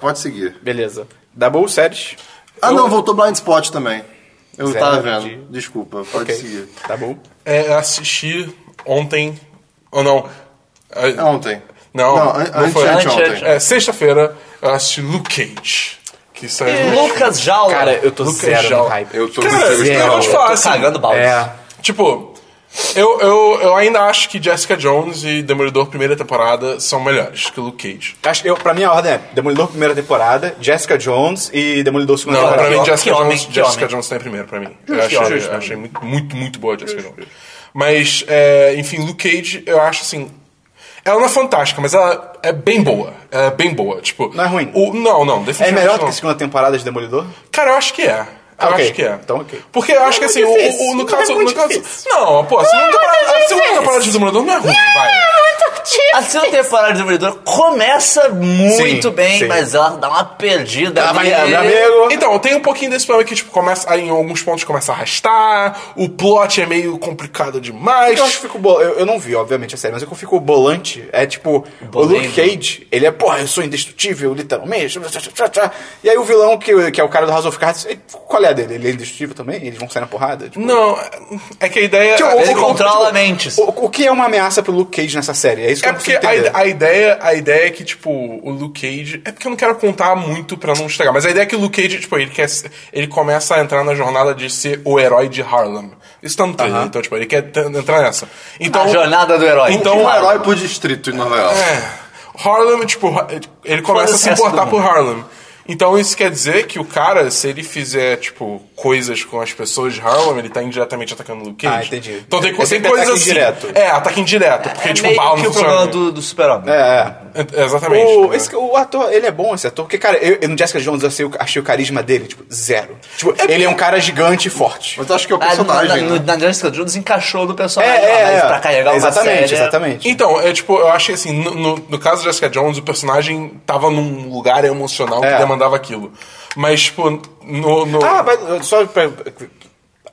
pode seguir. Beleza. Double séries. Ah, não, voltou Blind Spot também. Eu Zero tava vendo. de- Desculpa, pode Ok. seguir. Double. É, eu assisti ontem. Ou não. É ontem. Não, não, não ante- foi. ontem. É, sexta-feira eu assisti Luke Cage. Que saiu. no- Lucas Jaula. Cara, eu tô Lucas zero no Jaula. hype. Eu tô Cara, com eu zero. vou te falar assim. cagando balde. É. Tipo, eu, eu, eu ainda acho que Jessica Jones e Demolidor primeira temporada são melhores que Luke Cage. Acho eu, pra mim a ordem é Demolidor primeira temporada, Jessica Jones e Demolidor segunda Não, pra temporada. mim que Jessica homem, Jones, Jessica homem. Jones tá em primeiro pra mim. Eu achei, eu achei muito, muito, muito boa a Jessica Jones. Mas, é, enfim, Luke Cage, eu acho assim. Ela não é fantástica, mas ela é bem boa. Ela é bem boa. Tipo, Não é ruim? O, não, não, É definitivamente melhor do não. que a segunda temporada de Demolidor? Cara, eu acho que é. Eu Ah, ok. acho que é. Então, ok. Porque eu acho que Não é assim, o, o- no Não é caso. muito no caso difícil. não, pô, a segunda temporada, a segunda temporada de Demolidor não é ruim, vai. A segunda temporada de Demolidor começa muito Sim, bem, sim. mas ela dá uma perdida. Ela vai, meu amigo. Então, tem um pouquinho desse problema que, tipo, começa, aí, em alguns pontos começa a arrastar, o plot é meio complicado demais. Eu acho que fico bol... eu, eu não vi, obviamente, a série, mas o que eu fico bolante é tipo, o Bolendo. Luke Cage, ele é, porra, eu sou indestrutível, literalmente. E aí o vilão, que, que é o cara do House of Cards, ele- qual é a dele? Ele é indestrutível também? Eles vão sair na porrada? Tipo, Não, é que a ideia. Tipo, é- Ele o- o- controla tipo, mentes. O, o que é uma ameaça pro Luke Cage nessa série? É isso que É eu porque a, a ideia, a ideia é que, tipo, o Luke Cage. É porque eu não quero contar muito pra não estragar, mas a ideia é que o Luke Cage, tipo, ele quer. Ele começa a entrar na jornada de ser o herói de Harlem. Isso tá no trailer, então, tipo, ele quer entrar nessa. Então, A jornada do herói. Então- Um herói por distrito em Nova York. É. Harlem, tipo, ele começa a se importar por mundo. Harlem. Então isso quer dizer que o cara, se ele fizer, tipo, coisas com as pessoas de Harlem, ele tá indiretamente atacando o Luke Cage. Ah, entendi. Então tem, É tem coisas ataque assim. indireto. É, ataque indireto. Porque, é tipo, meio que o problema do, do super-homem. É, é. É, Exatamente. O, É. esse- o ator, ele é bom, esse ator, porque, cara, eu, eu no Jessica Jones eu achei, o- achei o carisma dele, tipo, zero. Tipo, ele é um cara gigante e forte. Mas eu acho que é o Ah, personagem. na, né? na, Jessica Jones encaixou do É, personagem. é, mas é. pra carregar uma exatamente, série, exatamente. Então, é tipo, eu acho que assim, no, no, no caso de Jessica Jones, o personagem tava num lugar emocional que É. demandava aquilo. Mas, tipo, no. no- Ah, mas só pra...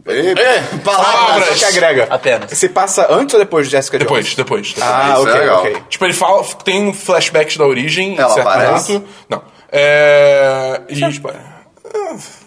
É, palavras. Que agrega. Apenas. Você passa antes ou depois de Jessica Jones? depois, depois, depois. Ah, Isso é ok, legal. ok. Tipo, ele fala, tem um flashback da origem, Ela certo aparece? momento. Não. É. E.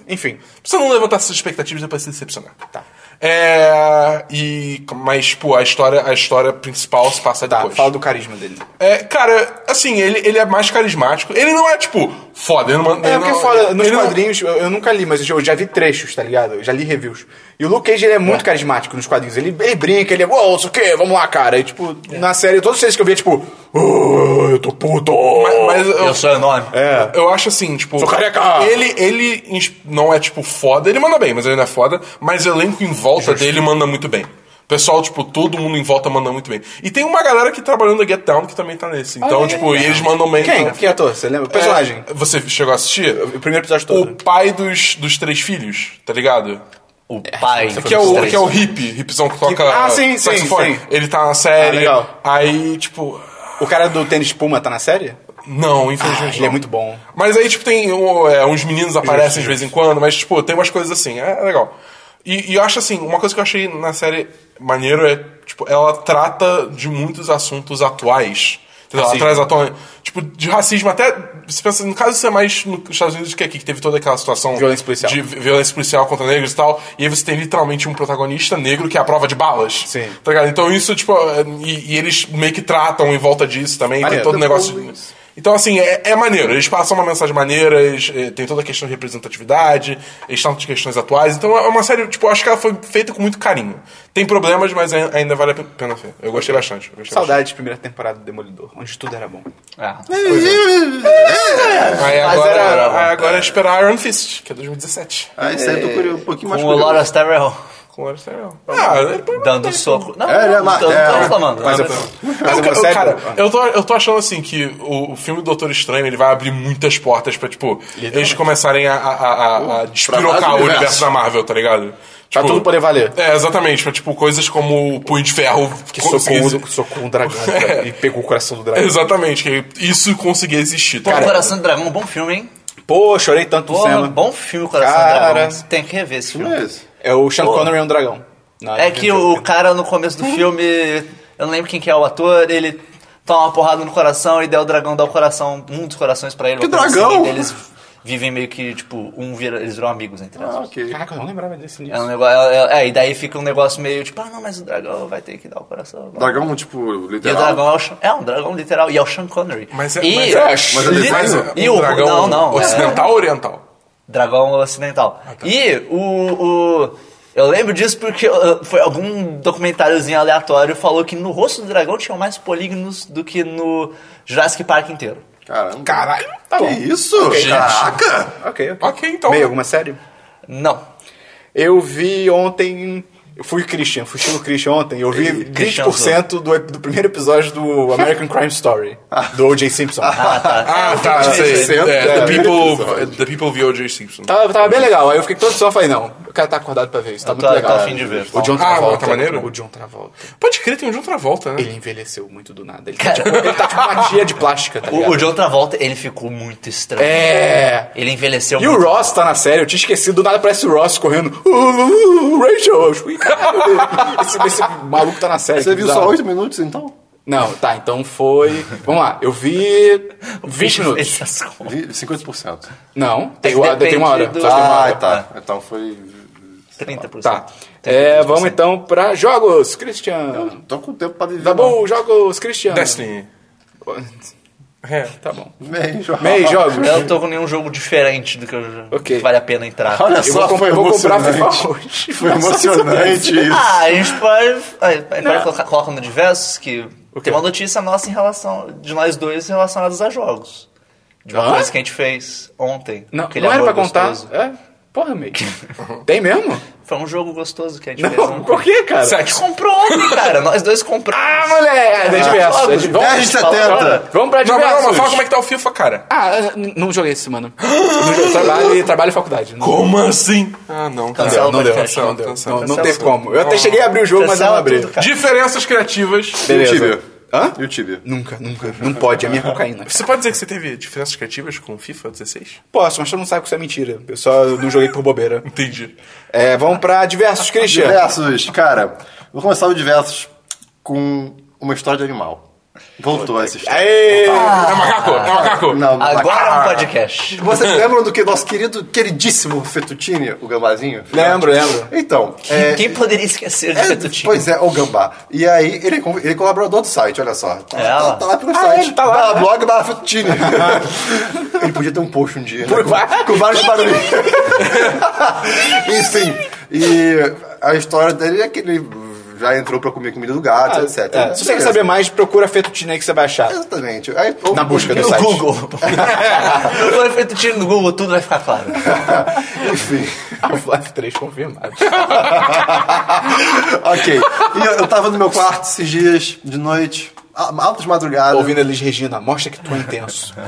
Enfim. Pra você não levantar suas expectativas e depois se decepcionar. Tá. É. E. Mas, tipo, a história, a história principal se passa Tá, depois. fala do carisma dele. É, cara, assim, ele, ele é mais carismático. Ele não é, tipo, foda. Ele não, É, ele porque não, foda, nos ele não- quadrinhos, eu, eu nunca li, mas eu já vi trechos, tá ligado? Eu já li reviews. E o Luke Cage, ele é muito carismático nos quadrinhos. Ele, ele brinca, ele é, uou, isso o quê? Vamos lá, cara. E, tipo, na série, todas as vezes que eu via, tipo, "Oh, eu tô puto. Mas, mas eu, Eu sou enorme. É. eu acho assim, tipo. Sou careca! Ele, ele não é, tipo, foda. Ele manda bem, mas ele não é foda. Mas o elenco em volta dele manda muito bem. O pessoal, tipo, todo mundo em volta manda muito bem. E tem uma galera que trabalhando no Get Down que também tá nesse. Então, Olha tipo, aí. e eles mandam bem. Quem? então- Que ator? Você lembra? O personagem. É, você chegou a assistir? O primeiro episódio O todo. pai dos, dos três filhos, tá ligado? O pai. Que é o, que é o hippie, hippizão que toca Ah, sim, sim, saxofone. sim. Ele tá na série. Ah, legal. Aí, tipo. O cara do tênis Puma tá na série? Não, infelizmente Ele é muito bom. Mas aí, tipo, tem um, é, uns meninos aparecem de vez em quando, mas, tipo, tem umas coisas assim, é, é legal. E, e eu acho assim, uma coisa que eu achei na série maneiro é, tipo, ela trata de muitos assuntos atuais. Entendeu? Ela traz atual, tipo, de racismo até. Você pensa, no caso, isso é mais nos Estados Unidos que aqui, que teve toda aquela situação Violência policial. de vi- violência policial contra negros e tal. E aí você tem literalmente um protagonista negro que é a prova de balas. Sim. Tá ligado? Então isso, tipo, é, e, e eles meio que tratam em volta disso também. Maneiro. Tem todo o negócio. Então, assim, é, é maneiro. Eles passam uma mensagem maneira, eles, eh, tem toda a questão de representatividade, eles tratam de questões atuais. Então, é uma série, tipo, acho que ela foi feita com muito carinho. Tem problemas, mas ai- ainda vale a pena ver. Eu gostei bastante. eu gostei Saudade de primeira temporada do Demolidor, onde tudo era bom. Ah. (laughs) bastante. Aí Mas agora, era- aí agora é esperar Iron Fist, que é 2017. Ah, isso aí eu tô curioso, um pouquinho mais Com o curioso. Laura Sterrell Com o Fist. Ah, é- dando soco. Não, É, ele é não, não tô é. reclamando. Mas eu, mas cara, eu tô, eu tô achando assim que o, o filme do Doutor Estranho ele vai abrir muitas portas pra, tipo, eles começarem a, a, a, a despirocar o universo. da Marvel, tá ligado? Pra Tipo, tudo poder valer. É, exatamente. Pra, tipo, coisas como o Punho de Ferro. Que socou, socou um dragão cara, (laughs) e pegou o coração do dragão. Exatamente, que isso conseguia existir. Pô, Tá? Coração do Dragão, bom filme, hein? Pô, chorei tanto no cinema. bom filme, Coração Cara. do Dragão. Tem que rever esse filme. Mas, É o Sean. Connery é um dragão. É que o cara no começo do filme, eu não lembro quem que é o ator, ele toma uma porrada no coração e daí o dragão dá o coração, um dos corações pra ele. Que coisa dragão? Assim, e eles vivem meio que, tipo, um vira, eles viram amigos entre eles. ah, ok. Caraca, eu não lembrava desse É nisso. um negócio, é, é, e daí fica um negócio meio tipo, ah não, mas o dragão vai ter que dar o coração. Dragão, tipo, E o literal. dragão é, o Sean- é um dragão literal, e é o Sean Connery. Mas é- e, mas é- mas é li- design? e um o dragão não, não, é- ocidental ou oriental? Dragão ocidental. Ah, tá. E o, o. Eu lembro disso porque uh, foi algum documentáriozinho aleatório falou que no rosto do dragão tinham mais polígonos do que no Jurassic Park inteiro. Caramba. Caralho. Tá Que bom. isso? Caraca! Ok, ok. Ok, então. Meio alguma série? Não. Eu vi ontem. Eu fui Christian, fui estilo Christian ontem. Eu vi Christian 20% do, do primeiro episódio do American Crime Story, do O.J. Simpson. Ah, tá. Ah, tá, sei. Cento, É, é, the, people, the People of O.J. Simpson. Tava, tava bem legal. Aí eu fiquei toda edição e falei, não, eu quero estar acordado pra ver isso. Tá Eu muito tô- legal. tô a fim de ver. O John Ah, Travolta. tá maneiro? O John Travolta. Pode crer, tem um de outra volta, né? Ele envelheceu muito do nada. Ele tá, tipo, ele tá tipo uma tia de plástica, tá ligado? O, o John Travolta, ele ficou muito estranho. É. Ele envelheceu E o muito. Ross tá na série, eu tinha esquecido, do nada parece o Ross correndo. Uh, uh, uh, Rachel! Eu (laughs) esse, esse maluco tá na série. Você viu bizarro. só 8 minutos, então? Não, tá, então foi. Vamos lá, eu vi (laughs) 20 minutos. Fez as contas. Vi 50%. Não, tem, tem uma hora. do- Só tem uma Ah, hora. tá. Então foi... 30%. Tá. É, vamos então pra jogos, Christian. Tô com tempo pra viver. Tá bom, jogos, Christian. Destiny. (laughs) É. Tá bom. Meio jogo. Meio jogos. Eu não tô com nenhum jogo diferente do que, eu, Ok. que vale a pena entrar. Olha Eu só, vou, foi eu vou comprar. FIFA hoje. (laughs) Foi emocionante isso. Ah, a gente pode. A gente pode colocar, coloca no diversos que tem uma notícia nossa em relação. de nós dois relacionados a jogos. De uma Hã? coisa que a gente fez ontem. Não, não era pra contar. gostoso. É, porra, meio. Tem mesmo? Foi um jogo gostoso que a gente fez Não, por que, cara? A gente Sexo. comprou ontem, cara. Nós dois compramos. Ah, moleque! É, diverso. é de- vamos, 10 de 70. vamos pra Não, mas, diversos. não, mas fala como é que tá o FIFA, cara. Ah, não joguei essa semana. Não. Trabalho, trabalho e faculdade. Não, Como assim? Ah, não. cara. Cancela não deu, podcast. não deu. Cancela, Não, não cancela teve como. Eu até cheguei a abrir o jogo, mas eu não Cancela abri. Diferenças criativas. Beleza. Tibia? Hã? E o Tibia? Nunca, nunca. Não pode, é minha cocaína. Você pode dizer que você teve diferenças criativas com o FIFA 16? Posso, mas todo mundo sabe que isso é mentira. Eu só não joguei por bobeira. (laughs) Entendi. É, vamos pra diversos, Christian. Diversos, cara. Vou começar o diversos com uma história de animal. Voltou essa história. Aê! É macaco, é macaco. Não, Agora é um podcast. Vocês lembram do que nosso querido, queridíssimo Fettuccine, o gambazinho? Lembro, lembro. Então, é, Quem poderia esquecer de É, Fettuccine? pois é, o Gambá. E aí, ele, ele é colaborador do site, olha só. Tá, É, tá- tá lá pelo Ah, site. ele tá lá, Barra né? blog barra Fettuccine. (laughs) ele podia ter um post um dia. né? Por Com- vai- Com vários (laughs) barulhos. (laughs) Enfim, e a história dele é que ele já entrou pra comer comida do gato, Ah, etc. é, Se você quer Beleza. saber mais, procura Fettuccine aí que você vai achar. Exatamente. Aí, Na busca do No site. Google. (laughs) Procura Fettuccine no Google, tudo vai ficar claro. (laughs) Enfim. Half-Life 3 confirmado. (laughs) ok. E eu, eu tava no meu quarto esses dias, de noite, altas madrugadas. Ouvindo Elis Regina, mostra que tu é intenso. (laughs)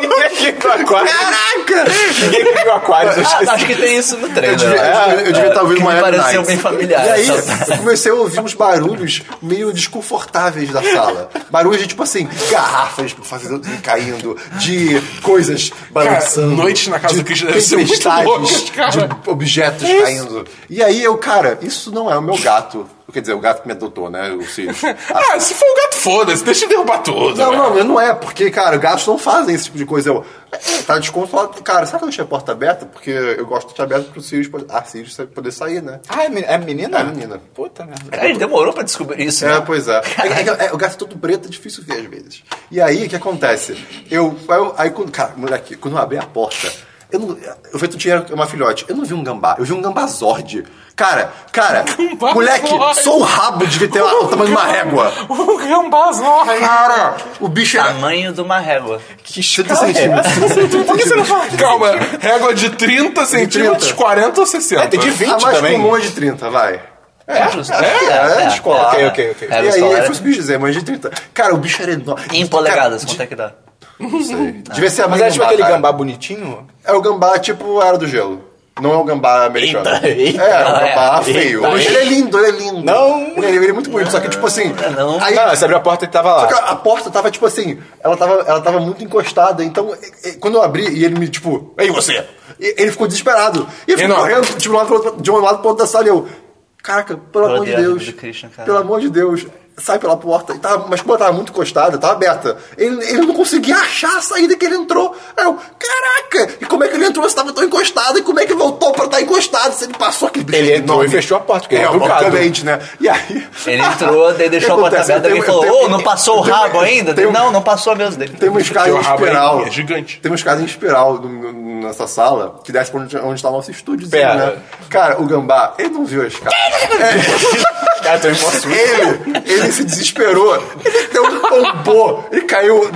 Ninguém viu Aquário. Caraca! Ninguém aqui viu Aquário, eu Ah, esqueci. acho que tem isso no Eu trailer. devia, né? eu devia- eu devia estar ouvindo me Miami pareceu Nights. bem familiar, E aí, eu comecei a ouvir uns barulhos meio desconfortáveis da sala. Barulhos de, tipo assim, garrafas fazendo, caindo, de coisas balançando. noites na casa de do Christian devem ser muito loucas, cara. De objetos caindo. E aí eu, cara, isso não é o meu gato. Quer dizer, o gato que me adotou, né? O Sirius. (laughs) Ah, se for um gato, foda-se, deixa eu derrubar tudo. Não, né? não, não é, porque, cara, gatos não fazem esse tipo de coisa. Eu, é, tá descontrolado. Cara, será que eu deixei a porta aberta? Porque eu gosto de deixar aberta pro Sirius poder. Ah, Sirius poder sair, né? Ah, é men- é menina? É menina. Puta merda. Cara, ele demorou pra descobrir isso, É, né? pois é. É, é é, o gato é todo preto, é difícil ver às vezes. E aí, o que acontece? Eu, eu- aí, quando, cara, moleque, quando eu abri a porta, eu não, o Fettuccine é uma filhote, eu não vi um gambá, eu vi um gambazord. Cara, cara, (laughs) Gambazord. moleque, só o rabo devia ter o tamanho de uma régua. O gambazorra. Cara, o bicho era Tamanho de uma régua. Que 30 escala é centímetros. Por que você não fala? Calma, régua de 30 centímetros, 30. 40 ou 60? É, tem de 20 A mais também. comum é de 30, vai. É, justo. É, é, escolar. Ok, ok, ok. É, e aí, foi é. que eu quis dizer, mas de 30. Cara, o bicho era enorme. Em polegadas, quanto é que dá? Não sei. Devia ser a Mas é tipo gambá, aquele cara. gambá bonitinho? É o gambá tipo a Era do Gelo. Não é o gambá americano. Eita, eita. é, é o Ah, gambá é. feio. Eita, Mas ele é lindo, ele é lindo. Não. Ele, ele é muito bonito, só que tipo assim... Não. Aí, Não, você abriu a porta e tava só que lá. a porta tava tipo assim, ela tava, ela tava muito encostada, então e- e- quando eu abri e ele me tipo, ei você! E ele ficou desesperado. E ele ficou Enorme. correndo tipo, de um lado pro outro- de um lado pro outro da sala e eu, caraca, pelo Eu amor de a Deus. vida do Christian. Pelo amor de Deus. Sai pela porta. E tava, mas como ela tava muito encostada, tava aberta. Ele, ele não conseguia achar a saída que ele entrou. Aí eu, caraca! E como é que ele entrou se tava tão encostado? E como é que voltou pra estar encostado? Se ele passou aquele bicho Ele entrou enorme. e fechou a porta, porque ele é, é educado. obviamente, né? E aí... Ele entrou, (laughs) daí deixou a porta aberta e Tem- alguém falou, tem- ô, não passou o tem- rabo ainda? tem Não, não passou mesmo dele. Tem uma escada em rabo espiral. é- é gigante. Tem uma escada em espiral no- no- nessa sala que desce pra onde, onde tá o nosso estúdio. Pera. Né? Cara, o gambá, ele não viu a escada. (laughs) Cara, tô emocionado. (laughs) Ele, ele se desesperou. Ele deu um tombô. Ele caiu.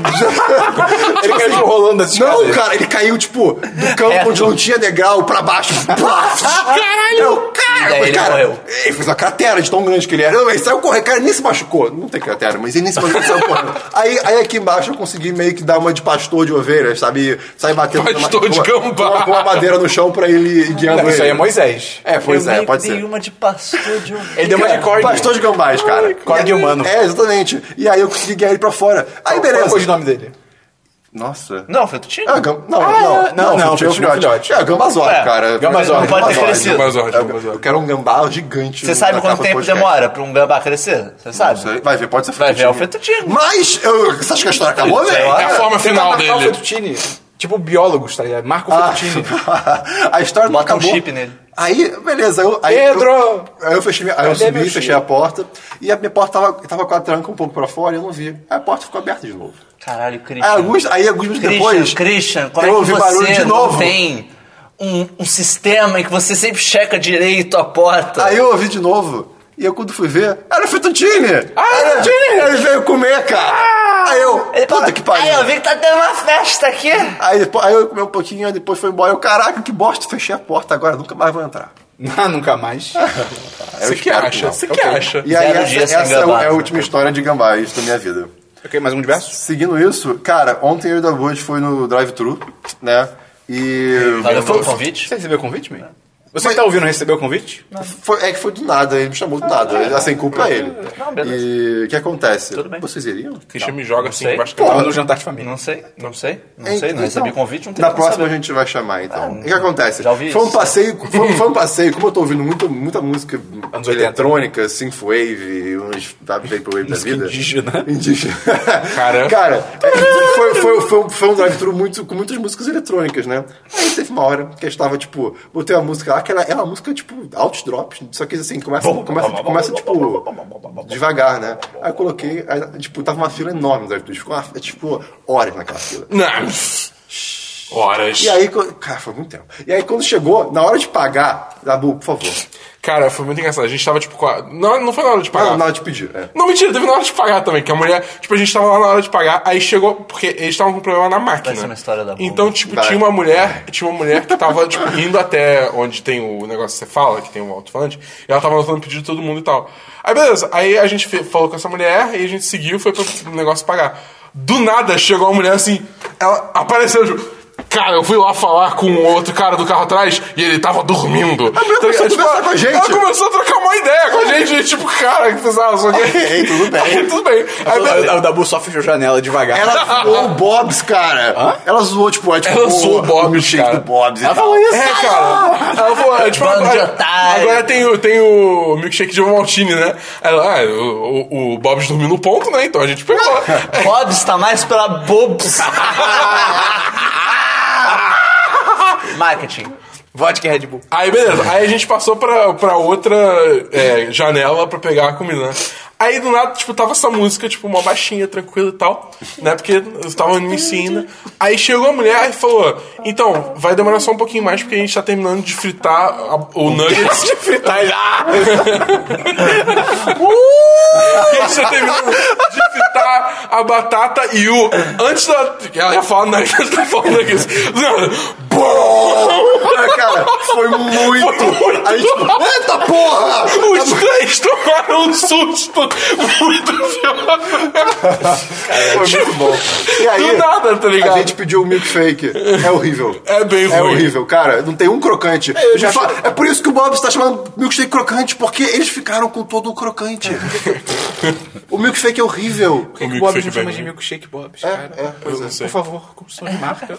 Ele caiu rolando assim. Não, cara, ele caiu, tipo, do campo Reto. onde não tinha degrau pra baixo. Caralho! Eu, cara, mas, ele cara, morreu. Ele fez uma cratera de tão grande que ele era. Não, Ele saiu correndo, cara, ele nem se machucou. Não tem cratera, mas ele nem se machucou, ele saiu correndo. Aí, aí aqui embaixo eu consegui meio que dar uma de pastor de ovelhas, sabe? Sair batendo Pastor com de uma, gambá. com uma- madeira no chão pra ele ir guiando Não, isso ele. aí é Moisés. É, pois eu é, pode que dei ser. uma de pastor de um... Ele deu uma de corda. Pastor de gambás, cara. corda E- humano. É, exatamente. E aí eu consegui guiar ele pra fora. Aí Qual beleza. foi o nome dele? Nossa. Não, Fettuccine? Ah, gam... Não, Ah, não, não, não, não, um um filhote. É, gambazord, É, cara. gambazord, não pode ter crescido. Gambazord, Eu, gambazord. eu quero um gambá gigante. Você sabe quanto tempo podcast. demora pra um gambá crescer? Você sabe? Não sei. Vai ver, pode ser Vai ver, é o Fettuccine. Fettuccine. Mas, eu, você acha que a história acabou, velho? É a forma final marcar o dele. Fettuccine. Tipo biólogos, tá ligado? Marca o Ah, Fettuccine. (laughs) a história não Bota um acabou. chip nele. Aí, beleza, eu, aí Pedro! Eu, aí eu fechei, minha- aí eu subi, fechei a porta, e a minha porta tava, tava com a tranca um pouco pra fora e eu não vi. Aí a porta ficou aberta de novo. Caralho, Christian. Aí alguns, aí, alguns minutos Christian, depois. Christian, como eu é que ouvi você barulho de não novo. tem um, um sistema em que você sempre checa direito a porta? Aí eu ouvi de novo. E eu quando fui ver, era o Fettuccine! Ah, Era- Fettuccine! Ele veio comer, cara! Aí eu, Ele puta que pariu! Aí eu vi que tá tendo uma festa aqui. Aí, depois, aí eu comi um pouquinho, depois foi embora. Eu, caraca, que bosta, fechei a porta agora, nunca mais vou entrar. Ah, nunca mais. (laughs) Você que acha? não. Você que acha? E aí, Zero essa, dias sem essa é, é a né? última história de gambás da minha vida. ok, mais um diverso? Seguindo isso, cara, ontem eu e o Dabu a gente foi no drive-thru, né? E. Valeu pelo convite. Você recebeu o convite, man? Você que tá ouvindo recebeu o convite? Foi, é que foi do nada, ele me chamou do nada. Assim, culpa é ele. Não, beleza. E o que acontece? Tudo bem. Vocês iriam? Christian me joga assim embaixo Tava cama. no jantar de família. Não sei, não sei, não Então, sei, não recebi convite, não tem Na próxima saber. a gente vai chamar, então. o que acontece? já ouvi foi um isso. passeio, foi, foi um passeio, como eu tô ouvindo muita, muita música Anos 80. eletrônica, synthwave, uns vaporwave da vida. indígena. Indígena. Cara. Cara, é, foi, foi, foi, um- foi um drive-thru muito, com muitas músicas eletrônicas, né? Aí teve uma hora que eu estava, tipo, botei uma música que ela é uma música, tipo, altos drops, só que assim, começa, começa, começa tipo, devagar, né? Aí eu coloquei, aí, tipo, tava uma fila enorme no drive-thru, ficou uma, tipo, horas naquela fila. Não. Horas. E aí, quando- cara, foi muito tempo. E aí, quando chegou, na hora de pagar, Dabu, por favor. Cara, foi muito engraçado. A gente tava, tipo, com a... não, não foi na hora de pagar. não, na hora de pedir, é. Não, mentira, teve na hora de pagar também, que a mulher, tipo, a gente tava lá na hora de pagar, aí chegou, porque eles estavam com problema na máquina. Vai ser uma história da bomba. Então, tipo, Vai. tinha uma mulher, tinha uma mulher que tava, tipo, indo até onde tem o negócio que você fala, que tem o alto-falante, e ela tava anotando o pedido de todo mundo e tal. Aí, beleza, aí a gente falou com essa mulher, e a gente seguiu, foi pro negócio pagar. Do nada, chegou uma mulher assim, ela apareceu, tipo, Cara, eu fui lá falar com o outro cara do carro atrás e ele tava dormindo. A mulher começou a conversar com a gente. Ela começou a trocar uma ideia com a gente. e, (laughs) Tipo, cara, que ah, só que... Ok, tudo bem. (laughs) Aí, tudo bem. Aí, beleza. O Dabu só fechou a janela devagar. Ela (laughs) zoou o Bob's, cara. Ela zoou, tipo, é, tipo Ela zoou o Bob's, cara. do Bob's Ela falou isso. É, cara. Ela falou, é, tipo, agora, agora tem, o- tem o milkshake de Maltine, né? Ela, ah, o, o, o Bob's dormiu no ponto, né? Então a gente pegou. Bobs tá mais pela Bobs. Marketing. Vodka e Red Bull. Aí, beleza. Aí a gente passou pra, pra outra é, janela pra pegar a comida, né? Aí, do nada, tipo, tava essa música, tipo, uma baixinha, tranquila e tal, né? Porque eu tava me ainda. Aí chegou a mulher e falou, então, vai demorar só um pouquinho mais porque a gente tá terminando de fritar a- o nuggets. De (laughs) fritar já. E (laughs) a gente tá terminando de fritar a batata e o... Antes da... Ela ia falar nuggets, (laughs) ela ia falar nuggets. Nada, BOOM! Cara, foi (laughs) muito. Aí, tipo, eita porra! Os três tomaram um susto muito violento. Foi muito bom. E aí, Do nada, tá ligado? a gente pediu o milkshake. É horrível. É bem É ruim. horrível, cara. Não tem um crocante. eu já Me fala- É por isso que o Bob está chamando milkshake crocante, porque eles ficaram com todo o crocante. (laughs) o milkshake é horrível. Por que, O que o Bob não chama de milkshake Bob's, cara? é, pois é. sei. Por favor, construção de marca.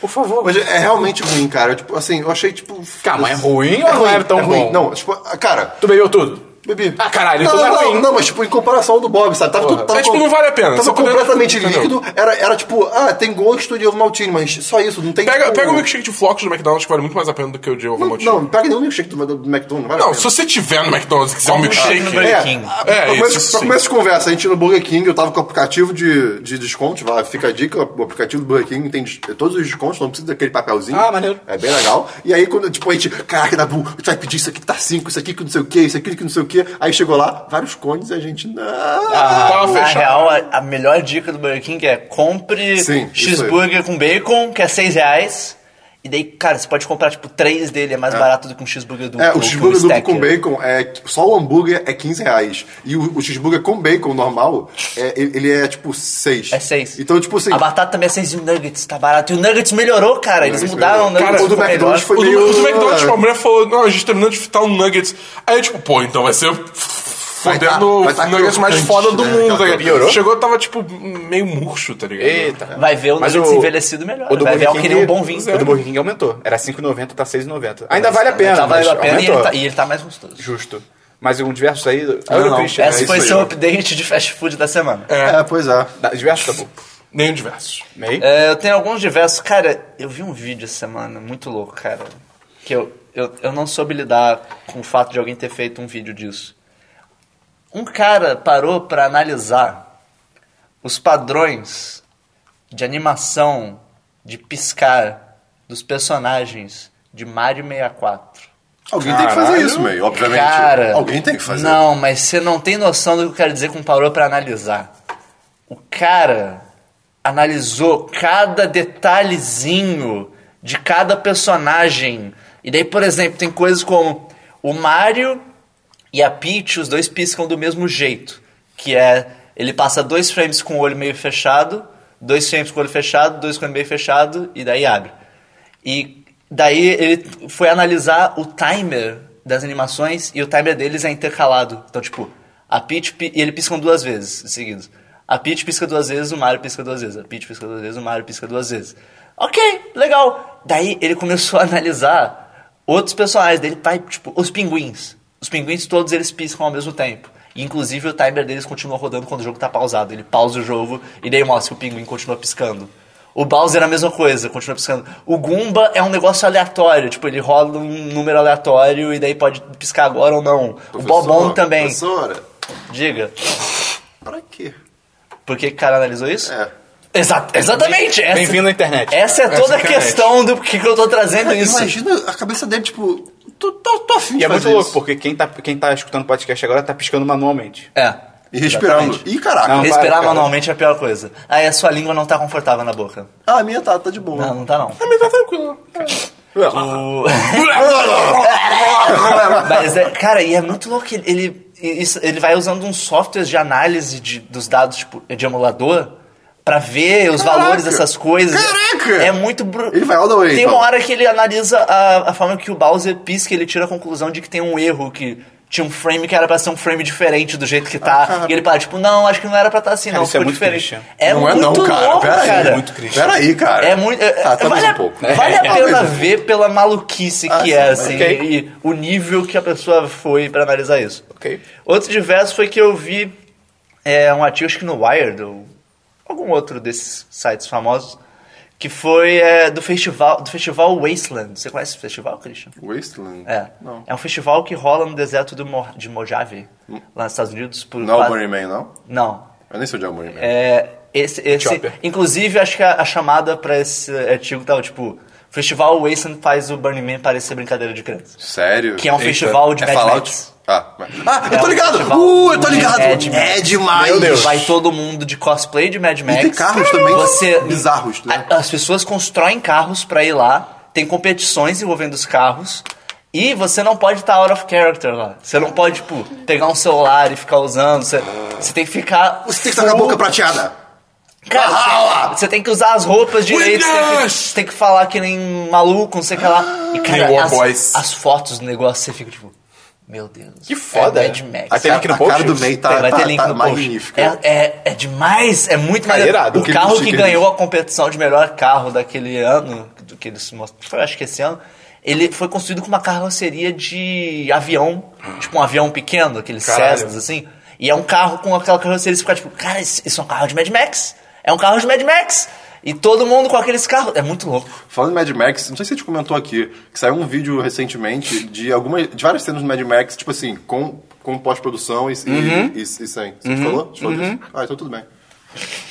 Por favor. Mas é realmente ruim, cara. Tipo, assim, eu achei, tipo... Calma, é ruim ou não é tão ruim. bom? Não, tipo, cara... Tu bebeu tudo? Bebi. Ah, caralho, não, então não é não, ruim. não, mas tipo, em comparação ao do Bob, sabe? Tava, tudo, tava É, tipo, não vale a pena. Tava poderia- completamente líquido. Era, era tipo, ah, tem gosto de ovo maltine, mas só isso, não tem Pega, tipo... pega o milkshake de flocos do McDonald's que vale muito mais a pena do que o de ovo maltine. não, pega nenhum milkshake do, do McDonald's, vale a Não, se você tiver no McDonald's e quiser um milkshake... King. É, pra, isso pra começo de conversa, a gente no Burger King, eu tava com o aplicativo de, de desconto, vai, fica a dica, o aplicativo do Burger King tem todos os descontos, não precisa daquele papelzinho. Ah, maneiro. É bem legal. E aí, quando, tipo, a gente, caraca, Dabu, a gente vai pedir isso aqui que tá 5, isso aqui que não sei o que, isso aqui que não sei o que. Aí chegou lá, vários cones e a gente, não. Tava Na real, a, a melhor dica do Burger King é compre Sim, cheeseburger com bacon, que é 6 reais. E daí, cara, você pode comprar, tipo, três dele, é mais barato do que um cheeseburger duplo. É, o cheeseburger duplo com bacon, é, só o hambúrguer é 15 reais. E o, o cheeseburger com bacon normal, é, ele é tipo 6. É 6. Então, tipo assim. A batata também é 6 e o Nuggets tá barato. E o Nuggets melhorou, cara. Eles Nuggets mudaram o. Nuggets. Cara, o do McDonald's melhor. foi O do, meio- o do McDonald's, tipo, a mulher falou, não, a gente terminando de fritar um nuggets. Aí eu, tipo, pô, então vai ser fodendo tá o nuggets mais crocante, foda do né? mundo, tá piorou? Chegou, tava, tipo, meio murcho, tá ligado? Eita. Vai ver o Mas Nuggets o- envelhecido melhor. O do Vai Burger King, um bom vinho. O do Burger King aumentou. Era 5,90, tá 6,90. Ainda vale a pena, Tá mas valendo a pena e ele, tá, e ele tá mais gostoso. Justo. Mais algum diverso aí? Não, não. Christian. Esse isso foi seu update de fast food da semana. É, pois é. Diverso, tá bom. Nenhum diversos. Meio? É, eu tenho alguns diversos. Cara, eu vi um vídeo essa semana, muito louco, cara. Que eu. eu, eu não soube lidar com o fato de alguém ter feito um vídeo disso. Um cara parou pra analisar os padrões de animação de piscar dos personagens de Mario 64. Alguém tem que fazer Caralho. isso, meio, obviamente. Cara, Alguém tem que fazer. Não, mas você não tem noção do que eu quero dizer com parou pra analisar. O cara analisou cada detalhezinho de cada personagem. E daí, por exemplo, tem coisas como o Mario e a Peach, os dois piscam do mesmo jeito. Que é, ele passa dois frames com o olho meio fechado, dois frames com o olho fechado, dois com o olho meio fechado, e daí abre. E daí ele foi analisar o timer das animações e o timer deles é intercalado. Então, tipo, a Peach e ele piscam duas vezes seguidos. A Peach pisca duas vezes, o Mario pisca duas vezes. A Peach pisca duas vezes, o Mario pisca duas vezes. Ok, legal. Daí ele começou a analisar outros personagens dele, tá, tipo, os pinguins. Os pinguins todos eles piscam ao mesmo tempo. E, inclusive o timer deles continua rodando quando o jogo tá pausado. Ele pausa o jogo e daí mostra que o pinguim continua piscando. O Bowser é a mesma coisa, continua piscando. O Goomba é um negócio aleatório, tipo, ele rola um número aleatório e daí pode piscar agora ou não. o Bobon também. Professora, Diga, pra quê? por que que o cara analisou isso? É. Exa exatamente! Bem-vindo à internet. Essa é toda a questão do porquê que eu tô trazendo isso. Imagina a cabeça dele, tipo, tô, tô, tô afim E de é muito louco, isso. porque quem tá, quem tá escutando o podcast agora tá piscando manualmente. É. E respirando. Exatamente. Ih, caraca. Não, Respirar para, cara. manualmente é a pior coisa. Aí a sua língua não tá confortável na boca. Ah, a minha tá, tá de boa. Não, não tá não. Pra mim tá tranquilo. O... (laughs) Mas, é, cara, e é muito louco que ele, ele, ele vai usando uns softwares de análise de, dos dados tipo, de emulador pra ver os Caraca! valores dessas coisas. Caraca! É muito... Bru... Ele vai all the way, Tem então. uma hora que ele analisa a, a forma que o Bowser pisca e ele tira a conclusão de que tem um erro, que tinha um frame que era pra ser um frame diferente do jeito que tá. Ah, e ele para, tipo, não, acho que não era pra estar assim, Cara, não, isso é ficou muito diferente. Christian. É não muito é não, cara. louco, Pera cara. aí. muito Christian. Pera aí, cara. É muito. é- Tá, tá vale, um pouco. (laughs) vale a Tá pena ver pela maluquice Ah, que sim, é, assim, ok. e o nível que a pessoa foi pra analisar isso. Ok. Outro diverso foi que eu vi é, um artigo, acho que no Wired, ou algum outro desses sites famosos, que foi é, do festival do festival Wasteland. Você conhece esse festival, Christian? Wasteland? É. Não. É um festival que rola no deserto do Mo de Mojave, lá nos Estados Unidos. Por Não é o quase- Burning Man, não? Não. Eu nem sei onde é o Burning Man. É, esse, esse, Chopper. inclusive, acho que a, a chamada pra esse artigo tava tipo: Festival Wasteland faz o Burning Man parecer brincadeira de criança. Sério? Que é um Eita. festival de É Mad Fallout? Max. Ah, ah eu É tô um ligado! Uh, eu tô de ligado! Mad Max. É demais! Meu Deus. Vai todo mundo de cosplay de Mad Max. tem carros também Você, bizarros, né? As pessoas constroem carros pra ir lá, tem competições envolvendo os carros. E você não pode estar out of character lá. Você não pode, tipo, pegar um celular e ficar usando. Você, você tem que ficar. Você tem que estar com a boca prateada! Cara, Ah! você, você tem que usar as roupas direito, você tem, que, Witness! você tem que falar que nem maluco, não sei o que lá. E, Nem cara, as, Boys. as fotos do negócio, você fica tipo, meu Deus. Que foda. É Mad Max. Aí tem link no a cara post? do May tá, vai tá, ter link tá no post. magnífica. É, é, é demais, é muito mais. irado. O carro que sticker ganhou a competição de melhor carro daquele ano, do que eles mostraram, foi, acho que esse ano, ele foi construído com uma carroceria de avião, tipo um avião pequeno, aqueles Caralho. Cessnas, assim. E é um carro com aquela carroceria, você fica tipo, cara, isso isso é um carro de Mad Max. É um carro de Mad Max. E todo mundo com aqueles carros. É muito louco. Falando em Mad Max, não sei se a gente comentou aqui, que saiu um vídeo recentemente de algumas, de várias cenas do Mad Max, tipo assim, com, com pós-produção e, e- Uhum. e, e sem. Você falou? Você falou disso? Ah, então tudo bem.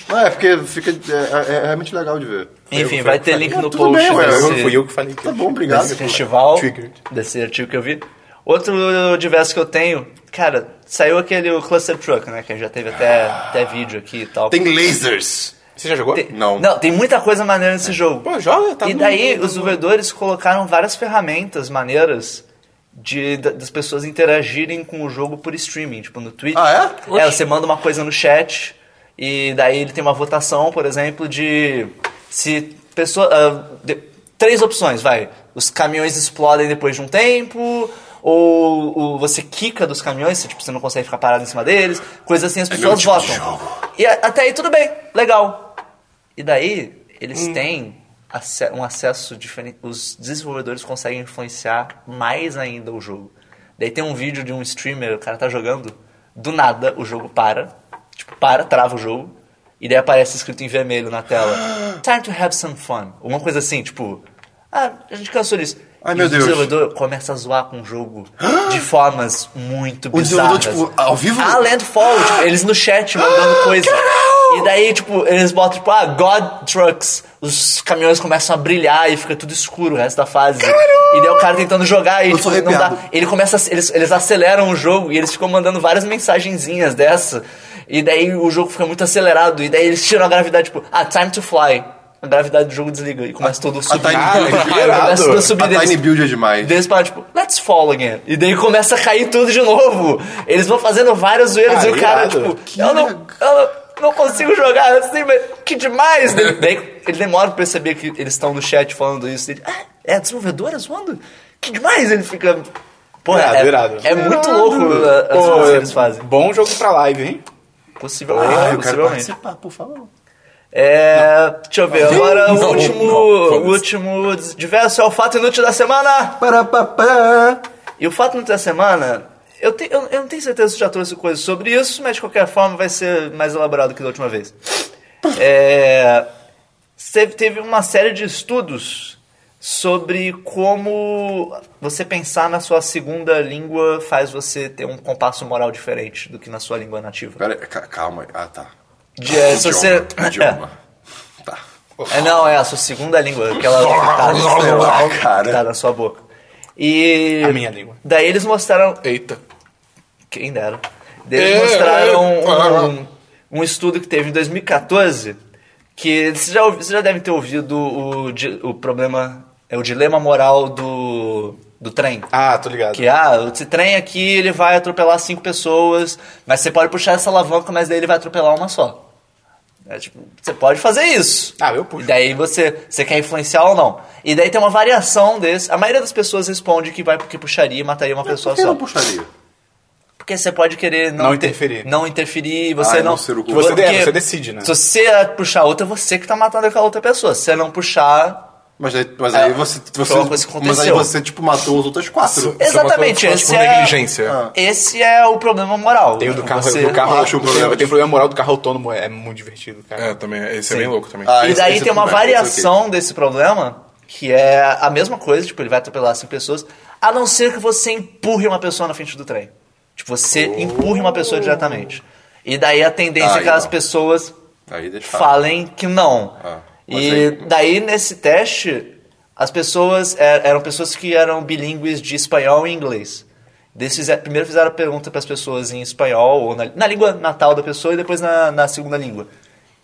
Não, é porque fica, é, é- é realmente legal de ver. Enfim, Eu- vai eu ter falei, link "Ah, no post bem, ué, desse, Eu, fui eu que falei. Tá bom, obrigado. desse festival, Triggered. desse artigo que eu vi. Outro diverso que eu tenho, cara, saiu aquele o Cluster Truck, né? Que já teve até, até vídeo aqui e tal. Tem lasers! Você já jogou? Tem- Não. Não, tem muita coisa maneira nesse jogo. Pô, joga, tá E no- daí no- os desenvolvedores colocaram várias ferramentas maneiras de, da- das pessoas interagirem com o jogo por streaming, tipo no Twitch. Ah, é? É, você manda uma coisa no chat e daí ele tem uma votação, por exemplo, de se pessoa ah, de- três opções, vai. Os caminhões explodem depois de um tempo, ou, ou você quica dos caminhões, você, tipo, você não consegue ficar parado em cima deles, coisas assim, as meu pessoas tipo de votam. jogo. E a- até aí tudo bem, legal. E daí, eles Hum. têm um acesso diferente. Os desenvolvedores conseguem influenciar mais ainda o jogo. Daí tem um vídeo de um streamer, o cara tá jogando, do nada o jogo para. Tipo, para, trava o jogo. E daí aparece escrito em vermelho na tela: (gasps) Time to have some fun. Alguma coisa assim, tipo. Ah, a gente cansou disso. Ai, E meu o Deus. desenvolvedor começa a zoar com o jogo de (gasps) formas muito O desenvolvedor, bizarras. tipo, ao vivo? Ah, Landfall, tipo, eles no chat mandando (gasps) coisa. E daí, tipo, eles botam, tipo, ah, God Trucks. Os caminhões começam a brilhar e fica tudo escuro o resto da fase. E daí o cara tentando jogar e tipo, não dá. Ele começa a- eles, eles aceleram o jogo e eles ficam mandando várias mensagenzinhas dessa. E daí o jogo fica muito acelerado. E daí eles tiram a gravidade, tipo, ah, time to fly. A gravidade do jogo desliga e começa tudo a subir. Tiny Cara, que começa tudo a subir A deles. Tiny Build é demais. Daí eles param, tipo, let's fall again. E daí começa a cair tudo de novo. Eles vão fazendo várias zoeiras Ah, e o cara, irado. tipo, eu não, eu não, não consigo jogar assim, mas que demais. daí, daí ele demora pra perceber que eles estão no chat falando isso. Ele, ah, é a desenvolvedora zoando? Que demais. Ele fica. Pô, Irado, é, irado. é muito louco as Pô, coisas que eles fazem. Bom jogo pra live, hein? Possivelmente. Ah, eu quero possivelmente. participar, por favor. É, deixa eu ver, agora o Não, último, não, o último diverso é o fato inútil da semana. Parapapá. E o fato inútil da semana, eu, te- eu, eu não tenho certeza se já trouxe coisa sobre isso, mas de qualquer forma vai ser mais elaborado que da última vez. (laughs) É, teve, uma série de estudos sobre como você pensar na sua segunda língua faz você ter um compasso moral diferente do que na sua língua nativa. Pera, ca- calma. aí. Ah, tá. De, é, se você, (laughs) Idioma. Tá. É, não, é a sua segunda língua, aquela que tá, (laughs) que Cara. tá na sua boca. E. A minha língua. Daí eles mostraram. Eita. Quem dera. Daí Eles É, mostraram é, um, um estudo que teve em 2014. Que vocês já, vocês já devem ter ouvido o, o problema. É o dilema moral do, do trem. Ah, tô ligado. Que, ah, esse trem aqui ele vai atropelar cinco pessoas, mas você pode puxar essa alavanca, mas daí ele vai atropelar uma só. É, tipo, você pode fazer isso. Ah, eu puxo. E daí você, você quer influenciar ou não. E daí tem uma variação desse. A maioria das pessoas responde que vai porque puxaria e mataria uma pessoa Por que só. não puxaria? Porque você pode querer não, Não inter- interferir. Não interferir, você Ah, não. não Que você, porque é, você decide, né? Se você puxar outra, é você que tá matando aquela outra pessoa. Se você não puxar. Mas aí, mas É, aí você, você uma coisa que mas aí aconteceu. você tipo matou as outras quatro. Exatamente, esse botou, tipo, é. negligência. Ah. Esse é o problema moral. Tem o do carro, Você- do carro acho tem, problema tem o problema moral do carro autônomo, é muito divertido, cara. É, também. Esse é Sim. bem louco também. Ah, E esse- daí esse tem uma é variação desse problema, que é a mesma coisa, tipo, ele vai atropelar cinco pessoas, a não ser que você empurre uma pessoa na frente do trem. Tipo, você empurre uma pessoa diretamente. E daí a tendência Aí é que as pessoas Aí deixa falem que não. Ah, mas e aí- daí nesse teste, as pessoas é, eram pessoas que eram bilíngues de espanhol e inglês. Eles fizeram- primeiro fizeram a pergunta para as pessoas em espanhol, ou na, na língua natal da pessoa, e depois na, na segunda língua.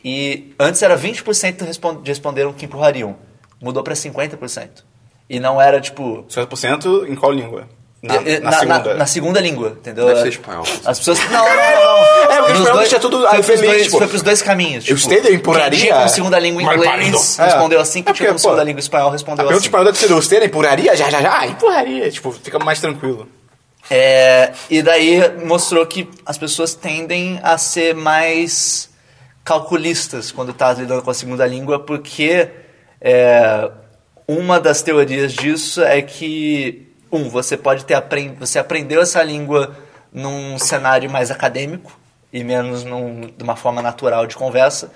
E antes era 20% respon- responderam que empurrariam. Mudou para 50%. E não era tipo. 50% em qual língua? Na, eh, na segunda. na segunda língua, entendeu? Deve ser espanhol. As pessoas. Não, não, não. (laughs) É, porque o Nos espanhol dois- deixa tudo foi pros feliz, dois, tipo, foi pros dois caminhos. eu sei, eu empurraria- Quem tinha como segunda língua Mas inglês parindo. respondeu É. assim, É quem porque, tinha segunda língua espanhol A respondeu pergunta assim. espanhola deve ser, você empurraria? Já, já, já, empurraria. Tipo, fica mais tranquilo. É, e daí mostrou que as pessoas tendem a ser mais calculistas quando tá lidando com a segunda língua, porque é, uma das teorias disso é que você pode ter apren você aprendeu essa língua num cenário mais acadêmico e menos num, de uma forma natural de conversa.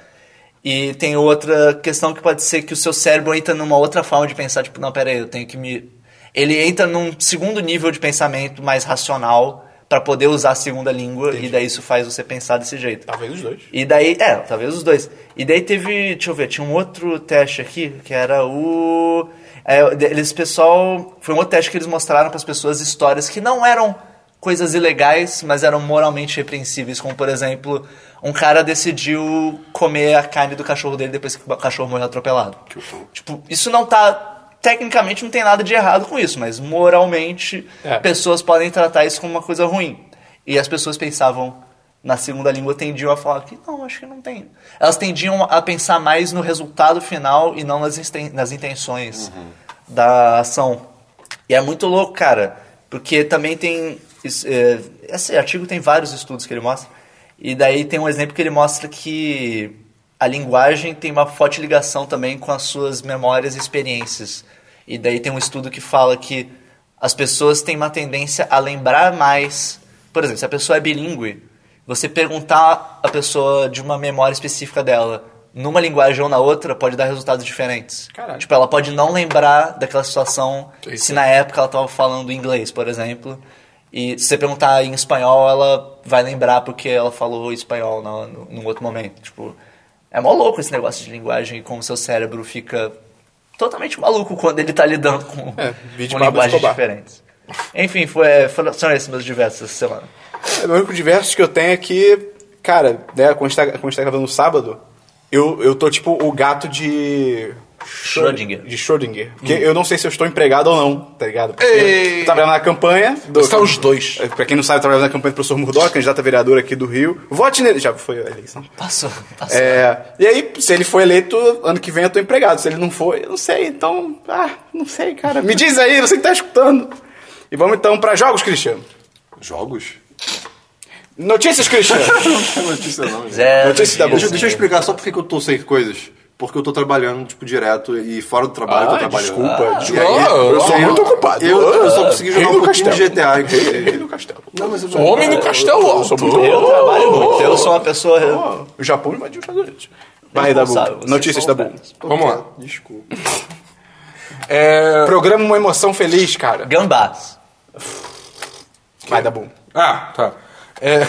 E tem outra questão que pode ser que o seu cérebro entra numa outra forma de pensar, tipo, não, pera aí, eu tenho que me... Ele entra num segundo nível de pensamento mais racional para poder usar a segunda língua e daí isso faz você pensar desse jeito. Talvez os dois. E daí, é, talvez os dois. E daí teve, deixa eu ver, tinha um outro teste aqui, que era o. É, eles, pessoal. Foi um outro teste que eles mostraram para as pessoas histórias que não eram coisas ilegais, mas eram moralmente repreensíveis, como por exemplo, um cara decidiu comer a carne do cachorro dele depois que o cachorro morreu atropelado. Tipo, isso não tá. Tecnicamente não tem nada de errado com isso, mas moralmente É. pessoas podem tratar isso como uma coisa ruim. E as pessoas pensavam na segunda língua tendiam a falar que não, acho que não tem. Elas tendiam a pensar mais no resultado final e não nas, nas intenções da ação. E é muito louco, cara, porque também tem. é, esse artigo tem vários estudos que ele mostra. E daí tem um exemplo que ele mostra que a linguagem tem uma forte ligação também com as suas memórias e experiências. E daí tem um estudo que fala que as pessoas têm uma tendência a lembrar mais. Por exemplo, se a pessoa é bilíngue, você perguntar a pessoa de uma memória específica dela numa linguagem ou na outra pode dar resultados diferentes. Caralho. Tipo, ela pode não lembrar daquela situação se na época ela tava falando inglês, por exemplo. E se você perguntar em espanhol, ela vai lembrar porque ela falou espanhol no, no, num outro momento. Tipo, é mó louco esse negócio de linguagem e como seu cérebro fica totalmente maluco quando ele tá lidando com, É, (laughs) com linguagens diferentes. Enfim, foi, foram, são esses meus diversos essa semana. O único diversos que eu tenho é que, cara, né, quando a gente tá, quando a gente tá gravando no sábado, eu, eu tô tipo o gato de. Schrödinger. De Schrödinger. Porque eu não sei se eu estou empregado ou não, tá ligado? Porque Ei. eu trabalhava na campanha. Do, Você tá os dois. Pra quem não sabe, eu trabalhava na campanha do professor Murdoch, candidato a vereador aqui do Rio. Vote nele. Já foi a eleição. Passou, passou. É, e aí, se ele for eleito, ano que vem eu tô empregado. Se ele não for, eu não sei. Então, ah, não sei, cara. Me diz aí, você que tá escutando. E vamos então pra jogos, Cristiano. Jogos? Notícias, Cristiano. (laughs) Não tem notícia não. Zero Notícia da Deixa, bolsa. deixa eu explicar só por que que eu tô sem coisas. Porque eu tô trabalhando, tipo, direto e fora do trabalho eu tô Ah, trabalhando. desculpa, E desculpa. aí, Eu sou muito ocupado. Eu, eu só consegui Rei jogar do um pouquinho de castelo. GTA. Rei, inclusive. do castelo. Não, mas eu O homem do castelo Eu sou muito. Eu trabalho muito, eu sou uma pessoa. O Japão invadiu os Estados Unidos. Vai, Dabu. responsável, vocês Notícias são da Bu. velhos. Vamos lá. Desculpa. (laughs) É... Programa Uma Emoção Feliz, cara. Gambás. Vai, Dabu. Ah, tá. É...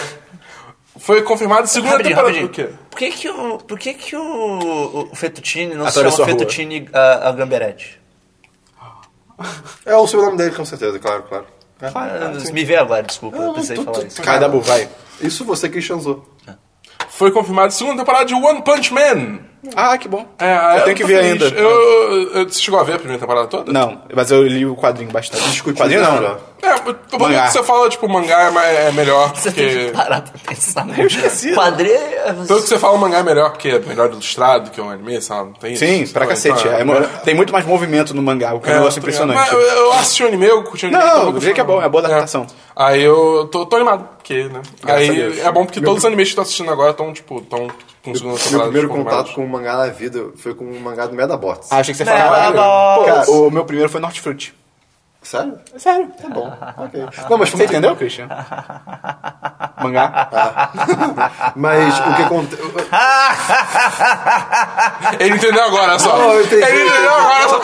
Foi confirmado segunda Rapidinho, temporada. rapidinho. O quê? Por que que o, por que que o, o fettuccine não se Atravessou chama a rua. fettuccine a, a gamberete? É o sobrenome dele, com certeza, claro, claro. É. Ah, me vê agora, desculpa, eu Não, precisei tu- falar isso. Vai, Dabu, vai. Isso você que chanzou. Foi confirmado segunda temporada de One Punch Man. Ah, que bom. É, eu tenho que ver feliz. ainda. Eu, eu- você chegou a ver a primeira temporada toda? Não, mas eu li o quadrinho bastante. Discutir quadrinho não. melhor. É, Mangá. que você fala, tipo, mangá é, é melhor Você tem que porque... parar pra pensar. Eu esqueci. Quadrilha. Pelo que você fala, o mangá é melhor porque é melhor ilustrado que um anime, sabe? Não tem Sim, isso? pra Então, cacete. então, é mo- tem muito mais movimento no mangá, o que é um negócio tô ligado. impressionante. Mas eu, eu assisti o anime, eu curti o anime. Não, eu jeito que é bom, é boa adaptação. Aí eu tô, tô animado, porque, né? Graças Aí é bom porque todos os animes que eu tô assistindo agora estão, tipo, tão com segunda Meu primeiro tipo, contato mais- com o mangá na vida foi com o mangá do Medabots. Ah, achei que você Não, falava. não. Pô, o meu primeiro foi Norte Fruit. Sério? Sério. Tá bom. ok. Não, mas foi Você entendeu, Christian? Mangá? (laughs) Mas o que aconteceu. Ele entendeu agora só. Não, eu entendi. Ele entendeu agora só.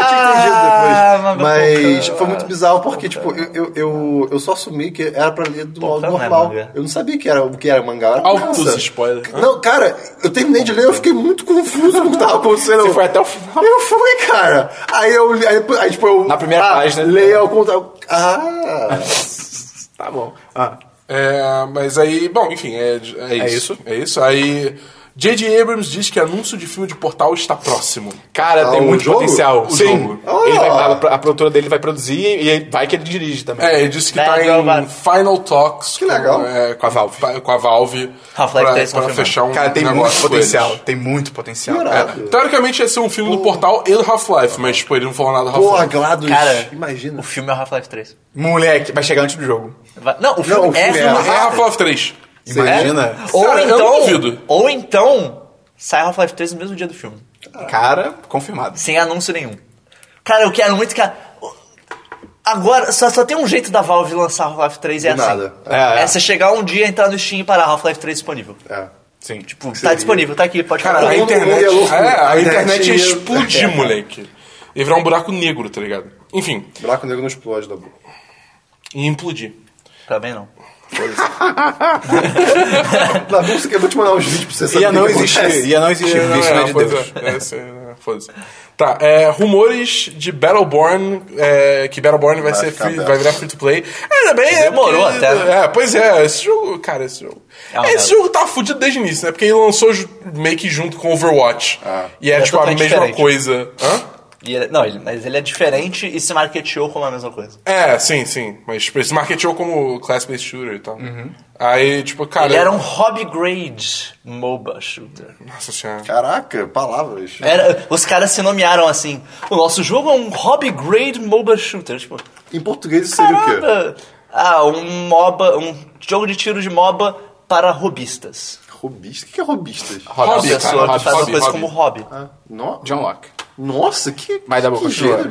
Eu tinha entendido Ah, depois. Mas foi muito bizarro porque, tipo, eu, eu, eu, eu só assumi que era pra ler do modo não é normal. eu não sabia que era, o que era mangá. Era Altos spoilers. Não, cara, eu terminei de ler eu fiquei muito confuso com o que tava acontecendo. Você foi até o final? Eu fui, cara. Aí eu li- aí, aí, tipo, eu. Na primeira ah, página. Leia ao contrário. Ah! (laughs) Tá bom. Ah, É, mas aí, bom, enfim, é, é isso. isso? É isso. Aí, J.J. Abrams diz que anúncio de filme de Portal está próximo. Cara, Ah, tem muito jogo? potencial. O Sim. jogo. Ele vai- Ah. a, a produtora dele vai produzir e vai que ele dirige também. É, ele disse que tá Girl em final talks Que legal. Com, é, Com a Valve. Com a Valve. Half-Life pra, 3 pra fechar um Cara, tem muito potencial. eles. Tem muito potencial. Irado. Teoricamente ia ser um filme do Portal e do Half-Life, mas tipo, ele não falou nada do Porra, Half-Life. GLaDOS. Cara, imagina. o filme é o Half-Life 3. Moleque, vai chegar antes do jogo. Vai- Não, o filme, o é, filme é- filme É Half-Life 3. Imagina. Ou Cara, então, ou então, sai Half-Life 3 no mesmo dia do filme. Cara, confirmado. Sem anúncio nenhum. Cara, eu quero muito que. a- Agora, só, só tem um jeito da Valve lançar Half-Life 3 é Do assim. nada. É, É, é. você chegar um dia, entrar no Steam e parar Half-Life 3 disponível. É. Sim. Tipo, tá seria? disponível, tá aqui, pode Cara, comprar. a internet. loucura. É, a A internet internet ia ia- explodir, É. moleque. Ia virar um buraco negro, tá ligado? Enfim, Buraco negro não explode da boca. ia implodir. Também não. Na música, eu vou te mandar uns vídeos pra você saber Ia não que existir, ia não existir Não, é, é de Deus. é, é, sim, é, foda-se. Tá, é, rumores de Battleborn, é, que Battleborn vai, Vai ser free, vai virar free to play. Ainda bem, é Demorou porque- até, né? É, pois é, esse jogo, cara, esse jogo. É esse jogo tá fudido desde o início, né? Porque ele lançou meio que junto com Overwatch. Ah. E é, É tipo a mesma diferente. coisa. Hã? E ele- não, ele, mas ele é diferente e se marketeou como a mesma coisa. É, sim, sim. Mas tipo, esse marketou como class-based shooter e tal. Aí, tipo, cara. Ele era um hobby grade MOBA shooter. Nossa senhora. Caraca, palavras. Era, os caras se nomearam assim: o nosso jogo é um hobby grade MOBA shooter. Tipo, Em português isso seria o quê? Ah, um MOBA, um jogo de tiro de MOBA para robistas. Robista? O que é robistas? Uma Hobby, pessoa cara, que hobby, faz uma hobby, coisa hobby. como hobby. Ah, não? John Locke. Nossa, que, Mas dá que gênero.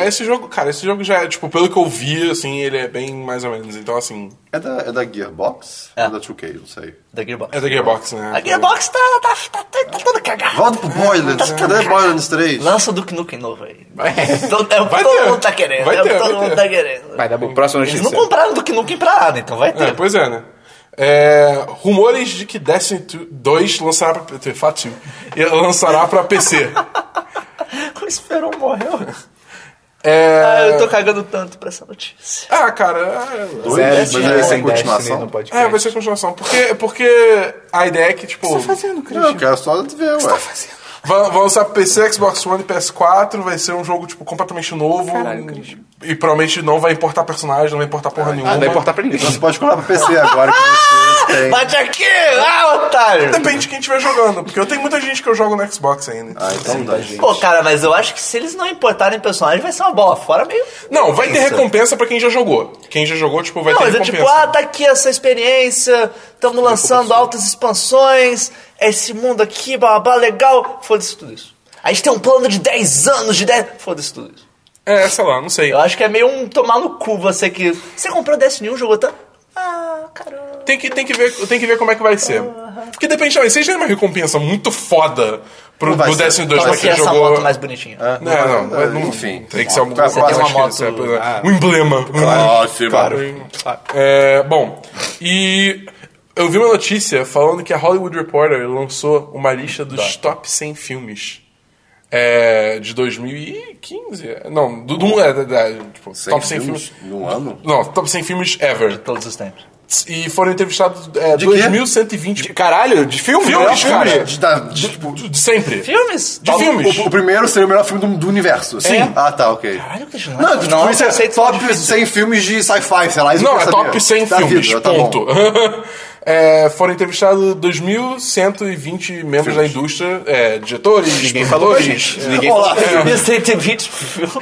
É, Esse jogo, cara, esse jogo já é, tipo, pelo que eu vi, assim, ele é bem mais ou menos. Então, assim, É da, é da Gearbox? É. Ou da 2K, não sei. Da Gearbox. é da Gearbox, né? A Gearbox tá, tá, tá, tá, tá toda cagada. Volta pro Borderlands. Cadê Borderlands 3? Lança o Duke Nukem novo aí. Todo, é, o que Vai todo ter. mundo tá querendo. Vai é o que ter, todo vai mundo ter. tá querendo. Vai dar bom. Próxima Eles não compraram Duke Nukem pra nada, então vai É, ter. pois é, né? É, rumores de que Destiny 2 lançará pra, lançará pra PC. (laughs) O Esperon morreu. É... Ah, eu tô cagando tanto pra essa notícia. Ah, cara, é- Dois, Zero mas é sem sem Destiny continuação. no podcast. é, vai ser continuação. Porque, porque a ideia é que, tipo, tá fazendo, Não, Christian? eu quero só ver, ué. vai, vai lançar PC, Xbox One e PS4, vai ser um jogo, tipo, completamente novo. Caralho, Christian. e provavelmente não vai importar personagem, não vai importar porra nenhuma. Ah, não vai importar pra ninguém. Então você pode colar pra PC agora que você tem. Bate aqui! Ah, otário! Depende de quem estiver jogando, porque eu tenho muita gente que eu jogo no Xbox ainda. Ah, então dá. Pô, cara, mas eu acho que se eles não importarem personagem, vai ser uma bola fora meio. Não, vai ter recompensa pra quem já jogou. Quem já jogou, tipo, vai Não, ter mas é recompensa. tipo, ah, tá aqui essa experiência, estamos lançando altas expansões, esse mundo aqui, babá, legal. Foda-se tudo isso. A gente tem um plano de 10 anos, de 10. Foda-se tudo isso. É, sei lá, não sei. Eu acho que é meio um tomar no cu você que. Você comprou Destiny 1, jogou tanto. Ah, caramba. Tem que, tem, que ver, tem que ver como é que vai ser. Porque depende também, derem uma recompensa muito foda pro, Não ser. Destiny 2 Qual pra que é quem essa jogou. moto mais bonitinha? Não, não, É, não, enfim. Tem que ser um, Você tem eu uma acho que moto- é, é, Ah. um emblema. Claro, Claro. É, bom, e eu vi uma notícia falando que a Hollywood Reporter lançou uma lista dos top 100 filmes é, de 2015. Não, do, do é, é, é, tipo, top 100 filmes. num ano? Não, top 100 filmes ever. Todos os tempos. E foram entrevistados é, De quê? 2.120 Caralho, de filme? Filmes, Melhor cara. De, da- de, tipo, de, de sempre. Filmes? De filmes. o, o primeiro seria o melhor filme do, do universo. Sim. É. Ah, tá, ok. Caralho, Christian, Não, não, tipo, não, isso é top difícil. 100 filmes de sci-fi, sei lá. isso Não, é top saber. 100 Da filmes, vida, tá bom. ponto. (laughs) É, foram entrevistados 2.120 membros da indústria, é, diretores, Ninguém falou produtores. gente. Ninguém Olá. falou pra gente. E 120 filmes.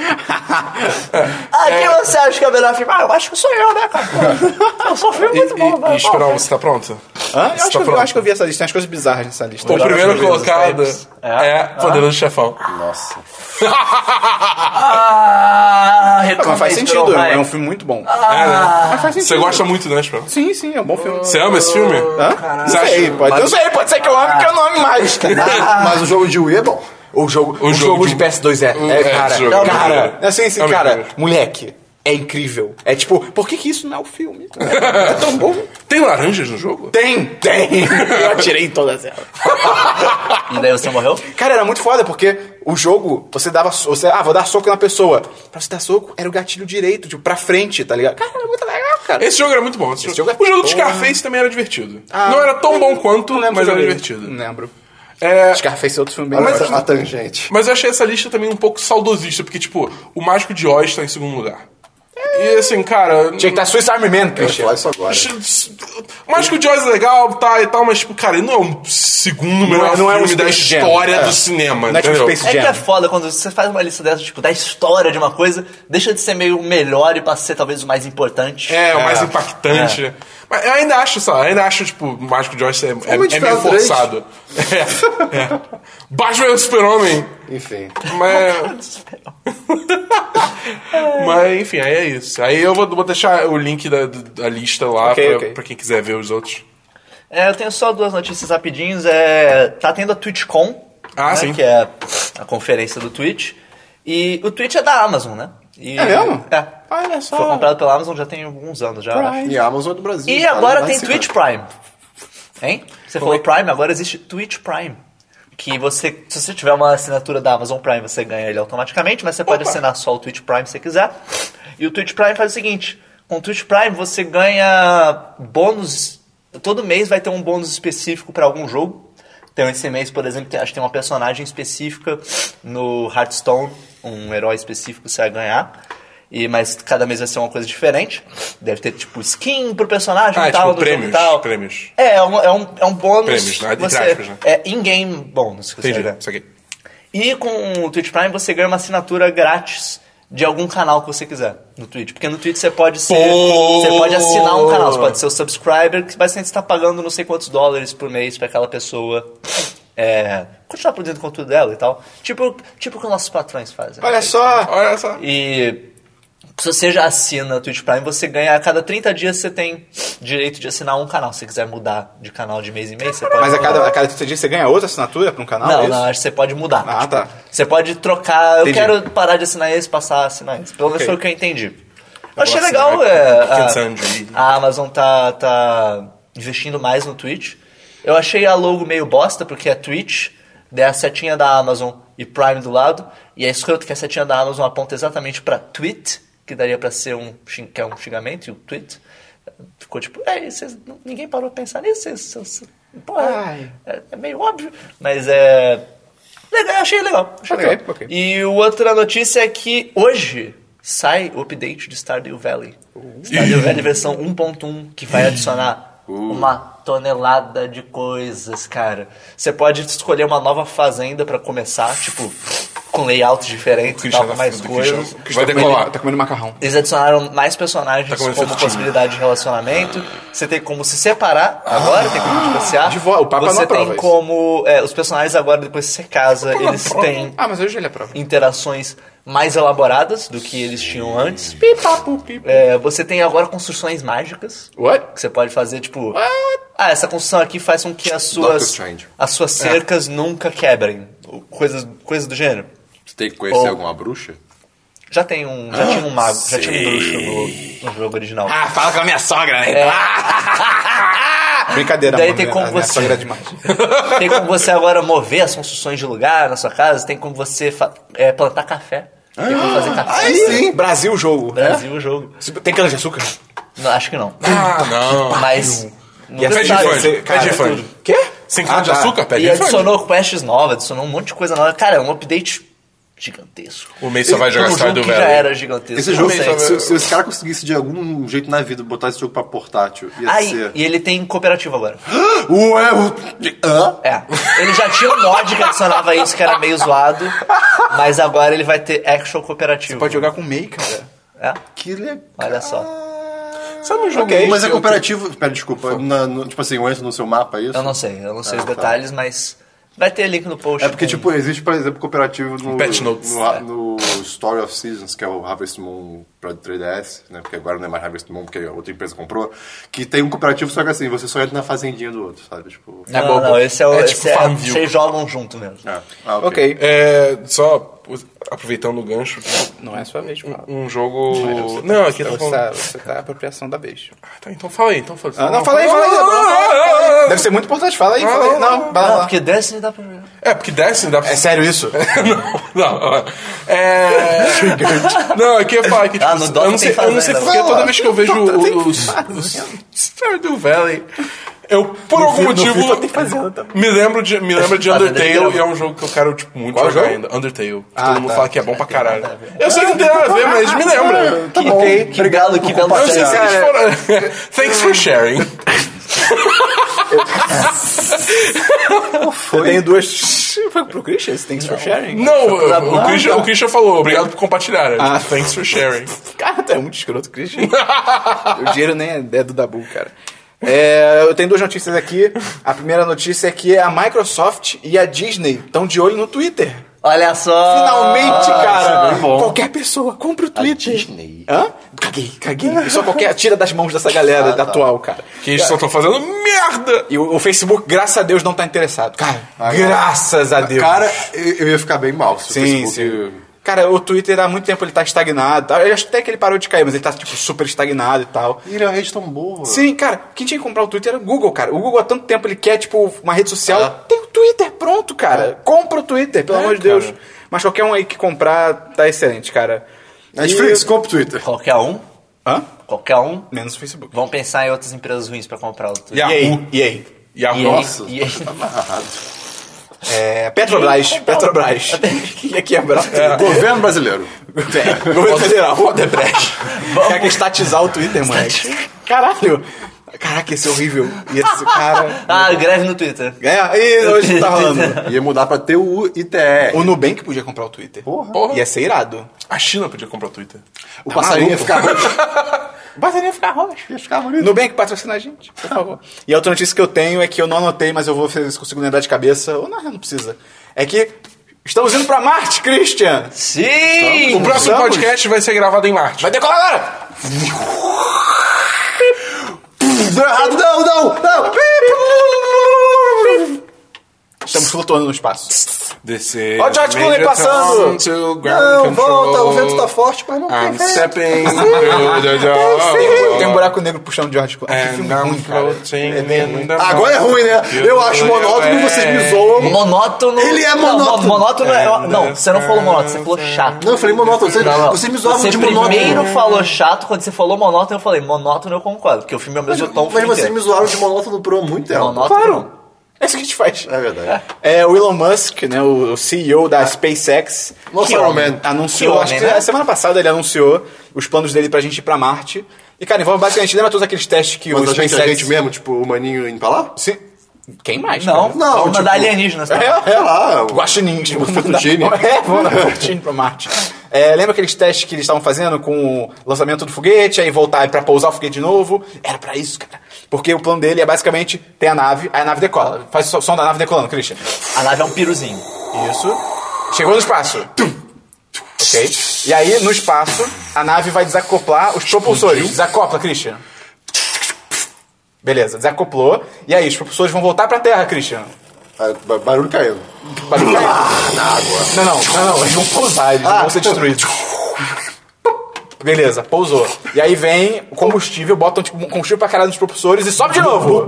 Ah, quem você acha que é o melhor filme? Ah, eu acho que sou eu, né, cara? (laughs) Eu sou um filme E, muito bom, e, velho. e Esperão, você tá pronta? Hã? Eu Você acho, tá que eu, pronto? acho que eu vi essa lista. Tem umas coisas bizarras nessa lista. O primeiro colocado É? é Poderoso Chefão. Nossa. Ah, Mas faz sentido, é um filme muito bom. É, Mas faz sentido. Você gosta muito, né, Esperão? Sim, sim, é um bom filme. Você ama esse filme? Hã? Você Não sei, acha- pode, não sei, pode ser que eu ame que eu não ame mais. (laughs) Mas o jogo de Wii é bom. O jogo, o jogo jogo, de- de PS2 é, é, é, cara, esse jogo é cara, incrível. assim, assim, É cara, moleque, é incrível. É tipo, por que que isso não é o filme? É tão bom. (laughs) Tem laranjas no jogo? Tem, tem. (laughs) Eu atirei em todas elas. E daí você morreu? Cara, era muito foda, porque o jogo, você dava. Você, ah, vou dar soco na pessoa. Pra você dar soco, era o gatilho direito, tipo, pra frente, tá ligado? Cara, era muito legal, cara. Esse jogo era muito bom. Esse Esse jogo- jogo é o jogo do. Scarface também era divertido. Ah, não era tão bom quanto, mas era divertido. Não lembro. É, Scarface é outro filme bem Mas a tangente. Mas eu achei essa lista também um pouco saudosista, porque, tipo, o Mágico de Oz tá em segundo lugar. E assim, cara. Tinha que estar Swiss Army Man, Eu falar isso agora. O Mágico de Oz é legal, tá e tal, mas, tipo, cara, ele não é o segundo melhor não é um filme da Space Jam. história É. do cinema, Não é tipo entendeu? Space É que Jam. é foda quando você faz uma lista dessa, tipo, da história de uma coisa, deixa de ser meio melhor e passa a ser talvez o mais importante. É, o mais É. impactante. Mas eu ainda acho, só, ainda acho, tipo, o Mágico de Oz é, é, Homem de é meio Ferro três. forçado. É, é. Batman e Super-Homem. Enfim. Mas. (laughs) Mas, enfim, aí é isso. Aí eu vou, vou deixar o link da, da lista lá Ok, pra, ok. pra quem quiser ver os outros. É, eu tenho só duas notícias rapidinhos. É, tá tendo a TwitchCon, Ah, né, sim. que é a conferência do Twitch. E o Twitch é da Amazon, né? E- É mesmo? É. Olha só. Foi comprado pela Amazon já tem alguns anos já. E a Amazon é do Brasil. E cara, agora tem Twitch Prime. Hein? Você falou Prime, agora existe Twitch Prime. Que você, se você tiver uma assinatura da Amazon Prime, você ganha ele automaticamente, mas você pode Opa. assinar só o Twitch Prime se quiser. E o Twitch Prime faz o seguinte: com o Twitch Prime você ganha bônus. Todo mês vai ter um bônus específico para algum jogo. Então esse mês, por exemplo, tem- acho que tem uma personagem específica no Hearthstone, um herói específico que você vai ganhar. E, mas cada mês vai ser uma coisa diferente. Deve ter, tipo, skin pro personagem Ah, e tal, tipo, do prêmios, tal. prêmios. É, é um, é um, é um bônus. Prêmios, né? Entre você, aspas, né? É in-game bônus que você Entendi, ganha. isso aqui. E com o Twitch Prime você ganha uma assinatura grátis de algum canal que você quiser no Twitch. Porque no Twitch você pode ser. Pô! Você pode assinar um canal, você pode ser o subscriber, que basicamente você está pagando não sei quantos dólares por mês para aquela pessoa é, continuar produzindo conteúdo dela e tal. Tipo, tipo o que nossos patrões fazem. Olha só. Olha só. E se você já assina a Twitch Prime, você ganha a cada 30 dias você tem direito de assinar um canal. Se você quiser mudar de canal de mês em mês, você pode Mas a cada, a cada 30 dias você ganha outra assinatura pra um canal? é Não, isso? não, acho que você pode mudar. Ah, Tipo, tá. Você pode trocar. Eu Entendi. quero parar de assinar esse, passar a assinar esse. Pelo menos Ok. foi o que eu entendi. Eu achei legal. É, a, a Amazon tá, tá investindo mais no Twitch. Eu achei a logo meio bosta, porque é Twitch, daí a setinha da Amazon e Prime do lado. E é escroto que a setinha da Amazon aponta exatamente pra tweet, que daria pra ser um, que é um xingamento, e o tweet. Ficou tipo, é, vocês, ninguém parou pra pensar nisso. Vocês, vocês, pô, é, é- é meio óbvio, mas é. Legal, eu achei legal. Achei Ok, legal. ok. E outra notícia é que hoje sai o update de Stardew Valley. Stardew Valley versão 1.1, que vai adicionar uma tonelada de coisas, cara. Você pode escolher uma nova fazenda pra começar, tipo, com layouts diferentes e tal, com mais do coisas. Christian. Vai tá comendo- decolar. Tá comendo macarrão. Eles adicionaram mais personagens Tá como possibilidade de relacionamento. Você tem como se separar agora, tem como divorciar. De vo- o Papa Você não aprova tem isso. como. é, os personagens agora, depois que você casa, eles têm Ah, mas hoje ele é prova. interações mais elaboradas do que eles tinham antes. Pipapu, pipa. É, você tem agora construções mágicas. What? Que você pode fazer, tipo. What? Ah, essa construção aqui faz com que as suas. As suas cercas nunca quebrem. Coisas, coisas do gênero. Você tem que conhecer Ou- alguma bruxa? Já tem um. Já tinha um mago, já tinha um bruxo no, no jogo original. Ah, fala com a minha sogra, né? É. (laughs) Brincadeira, Daí amor, tem minha- como a minha você- sogra é demais. (laughs) Tem como você agora mover as construções de lugar na sua casa, tem como você fa- é, plantar café. Tem como fazer café. Aí sim. Brasil, jogo. Brasil, o jogo. Tem cana de açúcar? Não, acho que não. Ah, não. (laughs) Mas. E a pede cara, refund. Quê? Sem cana de Ah, tá. açúcar, pede E adicionou quests novas, adicionou um monte de coisa nova. Cara, é um update gigantesco. O mês só vai jogar um jogo Stardew que já Valley. era gigantesco. Esse jogo, se, se esse cara conseguisse de algum jeito na vida botar esse jogo pra portátil, ia Ah, e, ser. e ele tem cooperativo agora. (gasps) Ué, o- hã? É. Ele já tinha um mod que adicionava isso que era meio zoado, mas agora ele vai ter actual cooperativo. Pode jogar com o Mei, cara. É, Que legal. olha só. Sabe um jogo Ok. Mas é cooperativo. Pera, desculpa. na- no- tipo assim, eu entro no seu mapa, é isso? Eu não sei, eu não sei Ah, os tá. detalhes, mas vai ter link no post. É porque, tipo, existe, por exemplo, cooperativo no, Patch Notes. no, no Story of Seasons, que é o Harvest Moon pra 3DS, né? Porque agora não é mais Harvest Moon, porque a outra empresa comprou. Que tem um cooperativo, só que assim, você só entra na fazendinha do outro, sabe? Tipo. Não, É bobo. não, esse é o. É esse tipo é- Farmville. vocês jogam junto mesmo. É. Ah, Ok. É, só aproveitando o gancho, Não é a sua vez, fala. um jogo... Não, aqui tá Você falando... tá, você tá apropriação da vez. Ah, tá, então fala aí, então fala Ah, não, fala aí, fala aí. Não, fala aí, fala aí. Deve ser muito importante. Fala aí, fala aí. Não, vai lá. Não, porque Destiny dá pra ver. É, porque Destiny dá pra... É sério isso? (laughs) não, não, é... (laughs) não, aqui eu ia falar que, tipo, Ah, no Dota eu não sei, tem eu não sei fazenda, porque toda vez que eu vejo os, os Stardew Valley, eu, por algum No motivo, fazenda me lembro de, me lembro de (laughs) Fazenda Undertale e é um jogo que eu quero, tipo, muito Qual jogar jogo? ainda. Undertale. Ah, Todo mundo tá. fala que é bom pra caralho. Eu sei que não tem nada a ver, mas me lembra. Tá bom. Que, que belo, que belo Eu sei se material. eles foram... (laughs) Thanks for sharing. (laughs) Eu tenho duas. Foi pro Christian? Thanks for sharing? Não, o, o, Christian, o Christian falou, obrigado por compartilhar. Ah. Thanks for sharing. Cara, tu é muito escroto, Christian. o dinheiro nem é, é do Dabu, cara. É, eu tenho duas notícias aqui. A primeira notícia é que a Microsoft e a Disney estão de olho no Twitter. Olha só. Finalmente, cara! bem bom. Qualquer pessoa compra o Twitter. Disney. Hã? Caguei, caguei. Só qualquer. Tira das mãos dessa galera da atual, cara. Que eles só estão fazendo merda. E o, o Facebook, graças a Deus, não tá interessado. Cara, graças a Deus. Cara, eu eu ia ficar bem mal se o Sim, Facebook... sim. Cara, o Twitter há muito tempo ele tá estagnado. Eu acho até que ele parou de cair, mas ele tá, tipo, super estagnado e tal. Ele é uma rede tão boa. Sim, cara, quem tinha que comprar o Twitter era o Google, cara. O Google há tanto tempo ele quer, tipo, uma rede social. Ah. Tem o Twitter, pronto, cara. Compra o Twitter, pelo É, amor de cara. Deus. Mas qualquer um aí que comprar tá excelente, cara. Netflix, E- compra o Twitter. Qualquer um. Hã? Qualquer um. Menos o Facebook. Vão pensar em outras empresas ruins pra comprar o Twitter. E aí? Yahoo. E aí? Yahoo. E aí? Nossa, E aí? tá amarrado. É, Petrobras, Petrobras. que ia quebrar tudo. Governo brasileiro. É, governo federal. Odebrecht. Quer que estatizar o Twitter, moleque. Caralho. Caraca, esse é horrível. E esse (laughs) cara... Ah, greve no Twitter. É, e hoje tá (laughs) rolando. Ia mudar pra TUITE. O Nubank podia comprar o Twitter. Porra. Porra. Ia ser irado. A China podia comprar o Twitter. O Tá passarinho ia (laughs) maluco? ficar... Bateria ficar roxa. Ia ficar bonito. Nubank patrocina a gente, por favor. E a outra notícia que eu tenho é que eu não anotei, mas eu vou fazer isso, consigo lembrar de cabeça. Ou não, não precisa. É que estamos indo pra Marte, Christian. Sim! O próximo Estamos. podcast vai ser gravado em Marte. Vai decolar agora! Deu errado, não, não, não. Estamos flutuando no espaço. Descer. Ó o George Clooney passando. Tom Não, control. volta, o vento tá forte, mas não tem I'm vento. stepping. Tem um buraco negro puxando George Clooney. Que filme I'm ruim, cara. É bem Agora é ruim, né? Eu acho monótono, vocês me zoam. Monótono. Ele é monótono. mo- monótono é. Não, você não falou monótono, você falou chato. Não, eu falei monótono. Vocês, Não, não. vocês me zoavam Você de monótono. primeiro falou chato, quando você falou monótono, eu falei monótono eu concordo, porque o filme é o mesmo tom. o Mas vocês me zoaram de monótono por muito tempo. Monótono. Claro. É (laughs) isso que a gente faz. É verdade. É, o Elon Musk, né, o CEO da SpaceX, Nossa, que anunciou, Que acho homem, que né? a semana passada ele anunciou os planos dele pra gente ir pra Marte. E, cara, envolve basicamente, lembra todos aqueles testes que Mas o a gente, SpaceX... a gente mesmo, tipo, o maninho indo pra lá? Sim. Quem mais? Não, cara? Não, vamos mandar tipo- alienígenas. tá? É, é. Lá, o- Guaxinins. o (laughs) vamos mandar- fettuccine. É, vamos dar fettuccine pra Marte. É, lembra aqueles testes que eles estavam fazendo com o lançamento do foguete, aí voltar pra pousar o foguete de novo? Era pra isso, cara. Porque o plano dele é basicamente, tem a nave, aí a nave decola. Faz o som da nave decolando, Christian. A nave é um piruzinho. Isso. Chegou no espaço. Ok? E aí, no espaço, a nave vai desacoplar os propulsores. Desacopla, Christian. Beleza, desacoplou. E aí, os propulsores vão voltar pra Terra, Christian. Ah, ba- barulho caindo. Barulho caindo. Não, não, não, não, eles vão pousar, eles Ah. vão ser destruídos. Beleza, pousou. E aí vem o combustível, botam tipo, um combustível pra caralho nos propulsores e sobe de novo.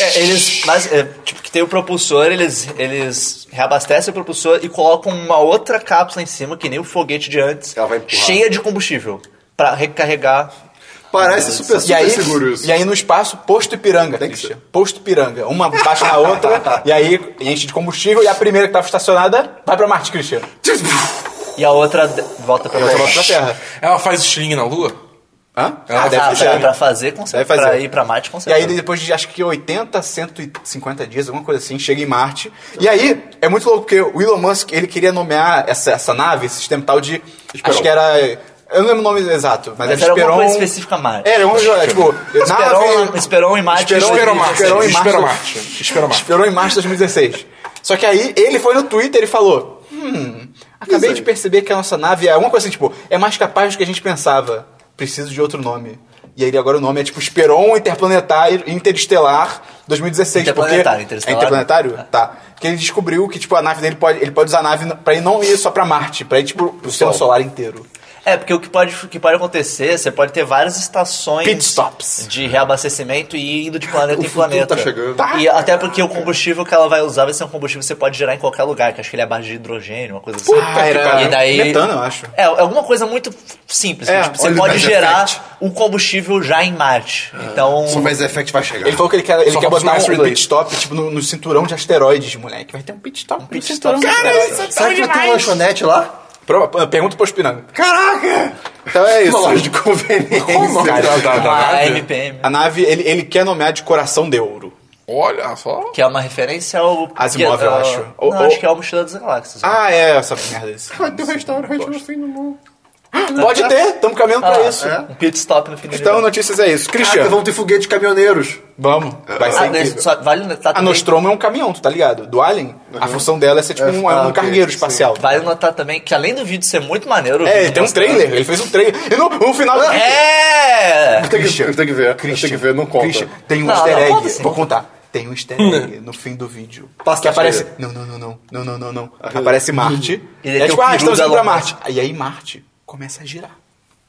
É, eles. Mas, é, tipo, que tem o propulsor, eles, eles reabastecem o propulsor e colocam uma outra cápsula em cima, que nem o foguete de antes, Ela vai empurrar. cheia de combustível. Pra recarregar. Parece super, E super aí, seguro isso. e aí no espaço, posto Ipiranga, Tem que Christian. Posto Ipiranga. Uma baixa na outra, (laughs) e aí enche de combustível, e a primeira que tava estacionada vai pra Marte, Christian. E a outra de- volta pra Volta Terra. pra Terra. Ela faz estilingue na lua? Hã? Ah, Ah, deve ser. pra, fazer, com certeza. fazer. Pra ir pra Marte, com E aí, depois de acho que 80, 150 dias, alguma coisa assim, chega em Marte. E aí, é muito louco, porque o Elon Musk, ele queria nomear essa, essa nave, esse sistema tal de... Esperon. Acho que era... Eu não lembro o nome exato, mas, Mas era Esperon... coisa específica a Marte. Era, um, é, tipo... (laughs) Esperon, nave- Esperon e Marte. Esperon, Esperon Marte. Esperon. Esperon Marte. Esperon Marte. Esperou em março de 2016. Só que aí ele foi no Twitter e falou: Hum, acabei de perceber que a nossa nave é alguma coisa assim, tipo, é mais capaz do que a gente pensava. Preciso de outro nome. E aí agora o nome é tipo Esperon Interplanetário Interestelar 2016. Interplanetário, porque... interestelar. É interplanetário? Tá. Porque ele descobriu que, tipo, a nave dele pode. Ele pode usar a nave pra ir não ir só pra Marte, pra ir, tipo, pro sistema Sol. solar inteiro. É, porque o que pode, o que pode acontecer, você pode ter várias estações Pit stops. de reabastecimento e indo de planeta O em futuro planeta. tá chegando. Tá. E até porque o combustível que ela vai usar vai ser um combustível que você pode gerar em qualquer lugar, que acho que ele é a base de hidrogênio, uma coisa assim. Ah, era e daí, metano, eu acho. É, é alguma coisa muito simples. É, tipo, você pode gerar Effect. o combustível já em Marte. Então. Só mais Effect vai chegar. Ele falou que ele quer, ele Só quer botar um, um relay. pit stop, tipo, no, no cinturão de asteroides, moleque. Vai ter um pit stop. Um pit stop de Cara, asteroides. isso é Será que vai ter um lanchonete lá? Prova- Pergunta pro Espinanga. Caraca! Então é isso. Uma loja de conveniência. Como? Cara, Da- da- da uma nave? MPM. A nave, ele, ele quer nomear de coração de ouro. Olha só. Que é uma referência ao. Asimov, que- eu acho. Não, Ou- acho ou- que é o Mochila das Galáxias. Ah, é, essa merda. Vai ter um restaurante no fim do mundo. Pode ter, estamos caminhando pra isso. é? Um pit stop no fim do Então, dia. notícias é isso. Caraca, Cristiano, vão ter foguete de caminhoneiros. vamos. Vai ser Ah, incrível. né, só vale notar A Nostromo é um caminhão, tu tá ligado? Do Alien, a função dela é ser tipo É, um, ah, um ok, cargueiro sim. espacial. vale notar também que além do vídeo ser muito maneiro... É, ele tem um trailer, ele fez um trailer. E no, no final do É! Tem que, Christian, tem que ver. Tem que ver, não conta. Christian, tem um Não, easter egg. Vou contar. Tem um easter egg no fim do vídeo. Passa que aparece. Não, não, não, não. Não, não, não, não. Aparece Marte. E é tem tipo, o ah, estamos indo pra Marte. E aí Marte começa a girar.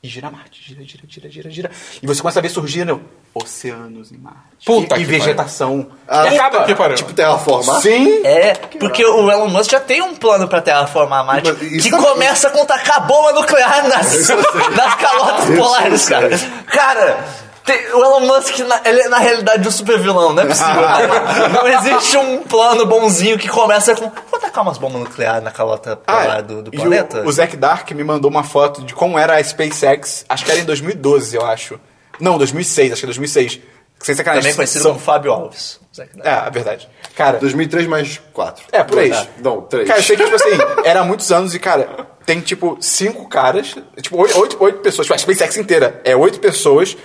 E gira Marte. Gira, gira, gira, gira, gira. E você começa a ver surgindo oceanos em Marte. Puta e, e que vegetação. Ah, e acaba. que pariu. Tipo terraformar? Sim. É, porque o Elon Musk já tem um plano pra terraformar Marte Mas que também- começa com tacar bomba nuclear (laughs) nas, nas calotas polares, cara. Cara, tem- o Elon Musk, na, ele é na realidade um super vilão, não é possível. cara. (laughs) Não existe um plano bonzinho que começa com. Vou tacar umas bombas nucleares na calota Ah, do, do e o- planeta? O, Zack Dark me mandou uma foto de como era a SpaceX, acho que era em 2012, eu acho. Não, 2006, acho que é 2006. Sem sacanagem. Também conhecido são- como Fábio Alves. É, é verdade. Cara, 2003 mais 4. é, por aí. Não, 3. Cara, eu sei que, tipo assim, era há muitos anos e, cara, tem, tipo, cinco caras, tipo, oito, oito, oito pessoas, tipo, a SpaceX inteira é oito pessoas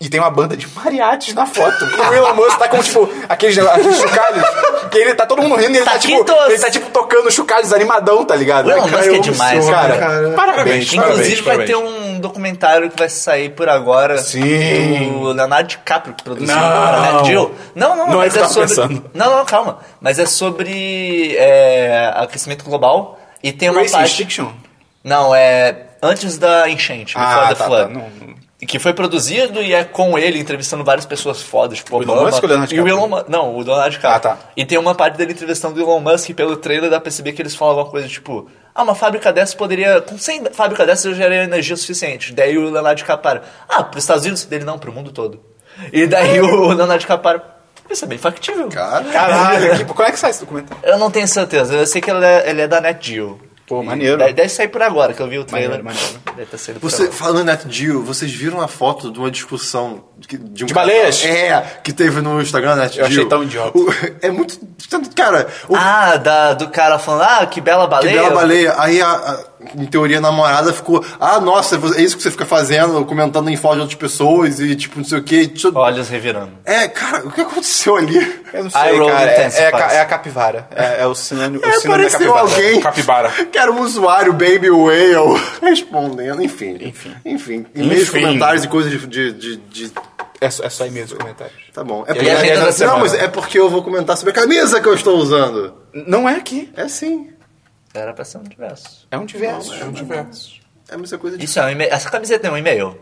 e tem uma banda de mariachis na foto. E o Elon Musk tá com, tipo, aqueles, aqueles chocalhos, que ele tá todo mundo rindo e ele Tá tá, tipo, ele tá, tipo, tocando chocalhos animadão, tá ligado? O Elon Musk é demais, cara. cara. Parabéns, Parabéns. Inclusive vai parabéns. ter um documentário que vai sair por agora Sim. do Leonardo DiCaprio que produziu Não. Geo. Não, não, Não é mas que é tava sobre. pensando. Não, não, calma. Mas é sobre é, aquecimento global e tem uma Racing parte. Fiction? Não, é antes da enchente, Ah, Before the tá, Flood. tá, não- não. E Que foi produzido e é com ele entrevistando várias pessoas fodas, tipo O Elon Obama. Musk ou o Leonardo e o DiCaprio? Elon Musk. Não, o Leonardo DiCaprio. Ah, tá. E tem uma parte dele entrevistando o Elon Musk e pelo trailer dá pra perceber que eles falam alguma coisa tipo... Ah, uma fábrica dessa poderia... Com 100 fábrica dessa eu geraria energia suficiente. Daí o Leonardo DiCaprio... Ah, pros Estados Unidos? Dele não, pro mundo todo. E daí o (laughs) Leonardo DiCaprio... Isso é bem factível. Cara, Caralho, que, como é que sai esse documentário? Eu não tenho certeza. Eu sei que ele é, ele é da Net Geo. Pô, maneiro. Deve, deve sair por agora, que eu vi o trailer. Maneiro, maneiro. Por Você, agora. falando em Net Geo, vocês viram a foto de uma discussão de, de um De baleias? É, que teve no Instagram Net Eu Geo. achei tão idiota. O- (laughs) é muito. tanto- Cara, o, Ah, da, do cara falando, ah, que bela que baleia. bela baleia. Aí, a, a- em teoria, a namorada ficou. Ah, nossa, é isso que você fica fazendo, comentando em foto de outras pessoas e tipo, não sei o quê. Olhos revirando. É, cara, o que aconteceu ali? Eu não sei, cara. É, é, a é a capivara. É, é o sinônimo, o É, sinônimo da apareceu capivara. alguém Capibara. (laughs) que era um usuário Baby Whale respondendo, enfim. Enfim. Enfim. E-mails, comentários e coisas de. de, de- de- É, só- é só e-mails e comentários. Tá bom. É porque, não, mas é porque eu vou comentar sobre a camisa que eu estou usando. Não é aqui. É sim. Era pra ser um diverso. É um diverso. É um diverso. É a mesma coisa de. Isso é um e-mail. Essa camiseta é um e-mail?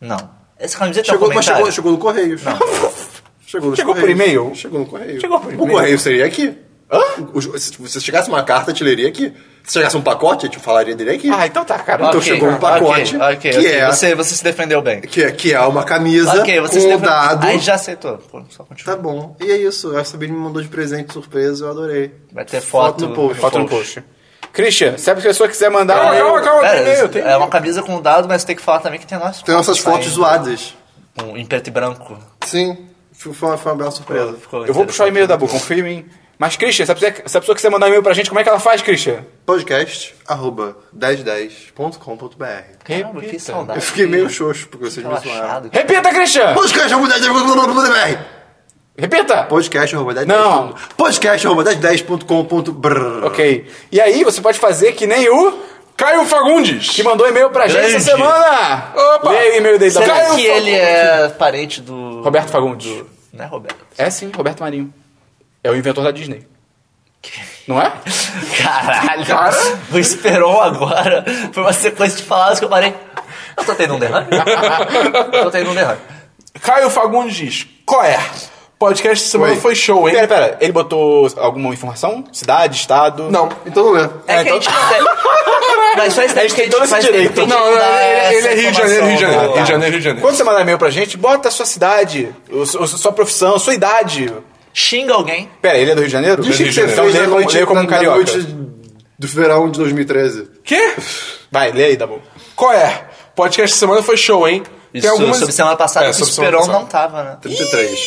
Não. Essa camiseta Chegou, é um mas comentário? chegou, chegou no correio. (laughs) Chegou, nos Chegou por Correios. e-mail? Chegou no correio. Chegou por O e-mail. correio seria aqui. O- o- Se você chegasse uma carta, eu te leria aqui. Se chegasse um pacote, eu te falaria dele aqui. Ah, então tá, cara. Então Ok, chegou um pacote ok, ok, que é- Você, você se defendeu bem. Que, é, que é uma camisa ok, você com defendeu. dado. Aí já aceitou. Pô, só continua. Tá bom. E é isso. A Sabine me mandou de presente surpresa, eu adorei. Vai ter foto, no post. Foto no post. Christian, se a pessoa quiser mandar Calma, um e-mail... calma, calma, Pera, tem e-mail, tem é uma camisa com dado, mas tem que falar também que tem nossas Tem nossas fotos saindo, zoadas. com- Em preto e branco. Sim. Foi uma, foi uma bela surpresa. Ficou Eu vou puxar o e-mail da Bu, confia em mim. Mas, Christian, se a, pessoa, se a pessoa quiser mandar um e-mail pra gente, como é que ela faz, Christian? Podcast arroba 1010.com.br Caramba, que saudade. Eu fiquei meio xoxo porque vocês me zoaram. Repita, Christian! Podcast arroba 1010.com.br Repita! Podcast arroba 1010. Não. Podcast arroba 1010.com.br Ok. E aí, você pode fazer que nem o Caio Fagundes. que mandou e-mail pra gente Grande. essa semana. Opa. Aí o e-mail dele da Será Bu. que ele é parente do... Roberto Fagundes. Não é Roberto? É sim, Roberto Marinho. É o inventor da Disney. Não é? Caralho, o Esperon agora foi uma sequência de palavras que eu parei. Eu tô tendo um derrame? tô tendo um derrame. Caio Fagundes diz: Qual é? Podcast de semana Oi. foi show, hein? Pera, pera. Ele botou alguma informação? Cidade, estado? Não. Então não é. É, que a gente não tem... Mas faz tempo que a gente todo faz direito. Não, não, ele, ele é Rio de Janeiro, Rio de Janeiro. Rio de Janeiro, Rio de Janeiro. Quando você mandar e-mail pra gente, bota a sua cidade, o, o- sua profissão, sua idade. Xinga alguém. Pera, ele é do Rio de Janeiro? Diz o que Rio de você Janeiro. Então fez na como, noite, como um na carioca. noite do verão de 2013. Quê? Vai, lê aí, Dabu. Qual é? Podcast de semana foi show, hein? Isso sobre semana passada É, que o Esperon passada. não tava, né? 33.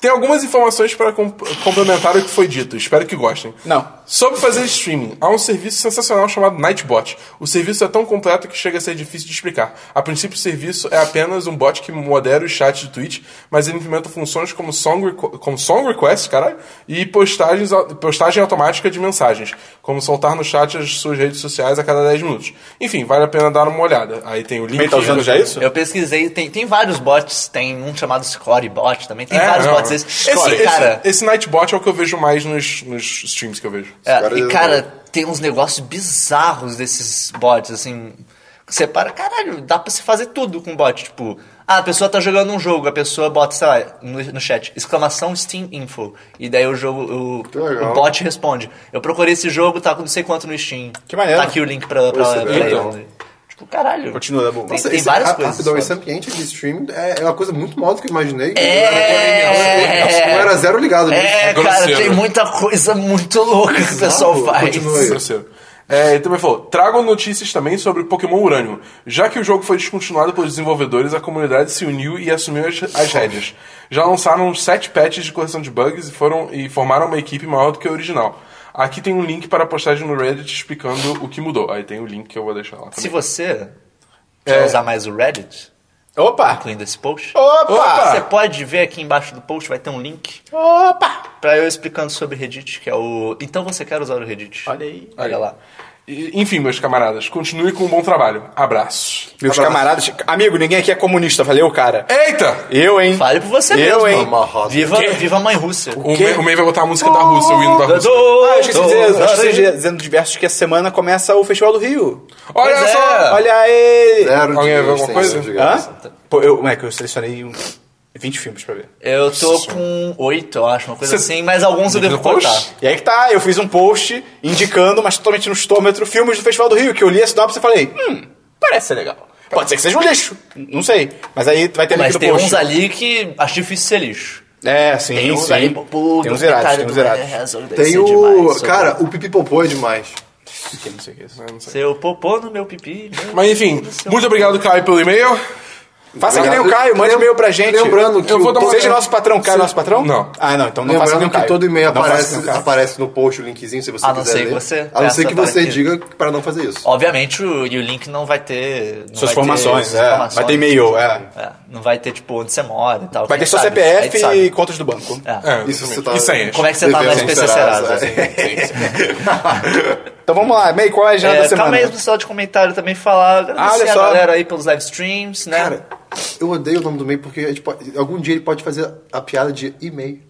Tem algumas informações para com- complementar o que foi dito. Espero que gostem. Não. Sobre fazer streaming, há um serviço sensacional chamado Nightbot. O serviço é tão completo que chega a ser difícil de explicar. A princípio, o serviço é apenas um bot que modera os chats de Twitch, mas ele implementa funções como song, requ- como song request, caralho, e postagens, postagem automática de mensagens, como soltar no chat as suas redes sociais a cada 10 minutos. Enfim, vale a pena dar uma olhada. Aí tem o link. Tá usando já isso? Eu pesquisei, tem, tem vários bots, tem um chamado Scorebot também, tem É, vários não. bots Esse, Esse, cara, esse, esse Nightbot é o que eu vejo mais nos, nos streams que eu vejo. é, Agora e eu- cara, tem uns negócios bizarros desses bots, assim. Você para, caralho, dá pra se fazer tudo com bot. Tipo, ah, a pessoa tá jogando um jogo, a pessoa bota, sei lá, no, no chat, exclamação Steam Info. E daí o jogo, o, o bot responde. Eu procurei esse jogo, tá com não sei quanto no Steam. Que maneiro. Tá aqui o link pra, pra, é pra ele. Tipo, caralho. Continua. Tem, Nossa, tem esse- várias coisas. Rapidão, esse ambiente de streaming é, é uma coisa muito maior do que eu imaginei. É. Eu era zero ligado nisso. É, É cara, tem muita coisa muito louca que o pessoal faz. continue. Grosseiro. É, ele também falou: tragam notícias também sobre Pokémon Urânio. Já que o jogo foi descontinuado pelos desenvolvedores, a comunidade se uniu e assumiu as, as rédeas. Já lançaram sete patches de correção de bugs e, foram, e formaram uma equipe maior do que a original. Aqui tem um link para a postagem no Reddit explicando o que mudou. Aí tem o link que eu vou deixar lá Se também. você quer É. usar mais o Reddit, Opa! incluindo esse post, Opa! você pode ver aqui embaixo do post, vai ter um link Opa! pra eu explicando sobre Reddit, que é o... Então você quer usar o Reddit. Olha aí. Olha lá. Enfim, meus camaradas, continue com um bom trabalho. Abraços. Meus camaradas. Amigo, ninguém aqui é comunista, valeu, cara? Eita! Eu, hein? Fale por você Eu, mesmo. hein? Viva, viva a mãe Rússia. O May, o May vai botar a música da Rússia, o hino da Rússia. Ah, eu esqueci de dizer, eu esqueci de dizer, dizendo diversos que essa semana começa o Festival do Rio. Olha Pois é. só! Olha aí! Zero Alguém de viu alguma coisa? Hã? Pô, eu, como é que eu selecionei um, 20 filmes pra ver. Eu tô com oito, eu acho, uma coisa Você- assim, mas alguns eu Link devo cortar. E aí que tá, eu fiz um post indicando, mas totalmente no estômetro, filmes do Festival do Rio, que eu li a sinopse e falei, hum, parece ser legal. Pode ser que seja um lixo, não sei. Mas aí vai ter link Mas no tem post. uns ali que acho difícil ser lixo. É, sim, Tem uns sim. ali, pô, tem uns irados, tem uns irados. Tem o. Cara, o Pipipopô é demais. Que não sei o que é isso. Seu popô no meu pipi. meu Mas enfim, muito obrigado, Caio, pelo e-mail. Faça que nem o Caio, mande e-mail pra gente. Lembrando que Eu vou o- dar uma- Seja nosso patrão, Caio é nosso patrão? Não. Ah, não, então não faça que Lembrando Caio. que todo e-mail Não faça aparece, aparece no post o linkzinho se você A não quiser ser que ler. você A não ser que você diga para não fazer isso. Obviamente, o, e o link não vai ter. não Suas vai ter informações, suas é. informações. Vai ter e-mail, é. É, não vai ter, tipo, onde você mora e tal. Vai ter só sabe, CPF e contas do banco. É. É, Isso você tá- E senhas. Como é que você tá no SPC Serasa, (laughs) É. então vamos lá, May, qual é a agenda É, da semana? calma aí, pessoal de comentário também falar. Agradecer olha a galera aí pelos live streams, né? Cara, eu odeio o nome do e-mail porque gente pode- algum dia ele pode fazer a piada de e-mail.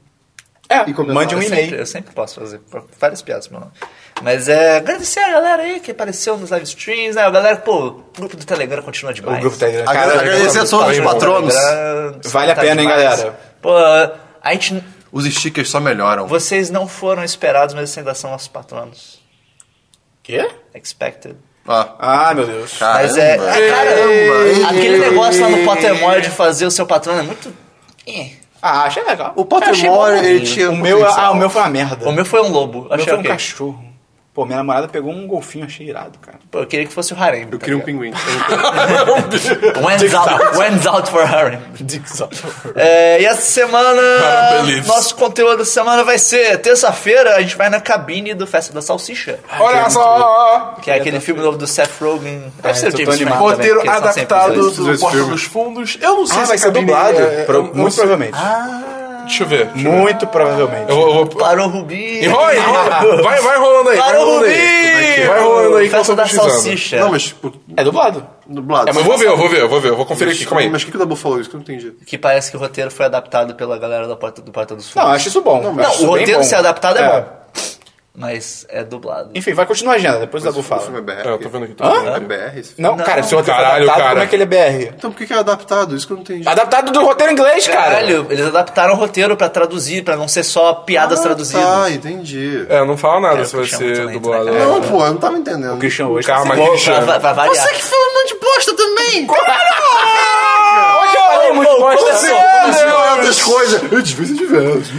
É, mande um eu, sempre, e-mail. eu sempre posso fazer várias piadas meu nome. Mas é agradecer a galera aí que apareceu nos live streams, né? A galera, pô, o grupo do Telegram continua demais. O grupo Telegram. Agra- Cara, agradecer a todos os Telegram, patronos. Vale a pena, hein, demais. galera? Pô, a gente. Os stickers só melhoram. Vocês não foram esperados, mas ainda são nossos patronos. Quê? Expected. Ah, Ah, meu Deus. Mas é. Caramba. Cara, Caramba. aquele negócio lá no Pottermore de fazer o seu patrono é muito. Eh. Ah, achei legal. o Pottermore, ele tinha O um meu, potencial. ah, o meu foi uma merda. O meu foi um lobo. O meu Achei foi um ok. cachorro. Pô, minha namorada pegou um golfinho, achei irado, cara. Pô, eu queria que fosse o harem. Eu tá queria um pinguim. (laughs) When's out, when's out for harem. É, e essa semana, nosso conteúdo da semana vai ser terça-feira, a gente vai na cabine do Festa da Salsicha. Olha só! Que é aquele filme novo do Seth Rogen. Ah, Deve ser o James. Franco Roteiro adaptado do Esse Porta dos Fundos. Eu não sei Ah, se vai ser dublado. é- Pro- eu muito provavelmente. Deixa eu ver. deixa eu ver. Muito provavelmente. Eu eu vou- Parou Rubi. Enrola, enrola. Vai, vai rolando aí. Parou rolando Rubi. aí. Vai rolando aí que eu Festa tô da. Salsicha. Não, mas, tipo, É dublado. dublado. É, mas eu vou ver, eu vou ver, eu vou ver. Eu vou conferir aqui, calma aí. Mas o que, que o Dabu falou isso? Que eu não entendi. Que parece que o roteiro foi adaptado pela galera da Porta, do Porta dos Não, Fundos. eu acho isso bom. Não, Eu mas- Não, o roteiro bom. ser adaptado é, bom. Mas é dublado. Enfim, vai continuar a agenda, depois o Dabu O filme é BR. É, eu tô vendo aqui. Tô Hã? É BR esse? Não, Não. cara, se o roteiro Caralho, adaptado, cara. como é que ele é BR? Então por que, que é adaptado? Isso que eu não entendi. Adaptado do roteiro inglês, cara. Caralho, eles adaptaram o roteiro pra traduzir, pra não ser só piadas Ah, traduzidas. Tá, entendi. É, não fala nada Cara, se vai é ser lento, dublado. né, não. Pô, eu não tava entendendo. O Christian hoje Calma, tá Christian. pra variar. Você que fala um monte de bosta também! Eu falei muito bosta. começou, Começou outras coisas. Eu devia ser diverso.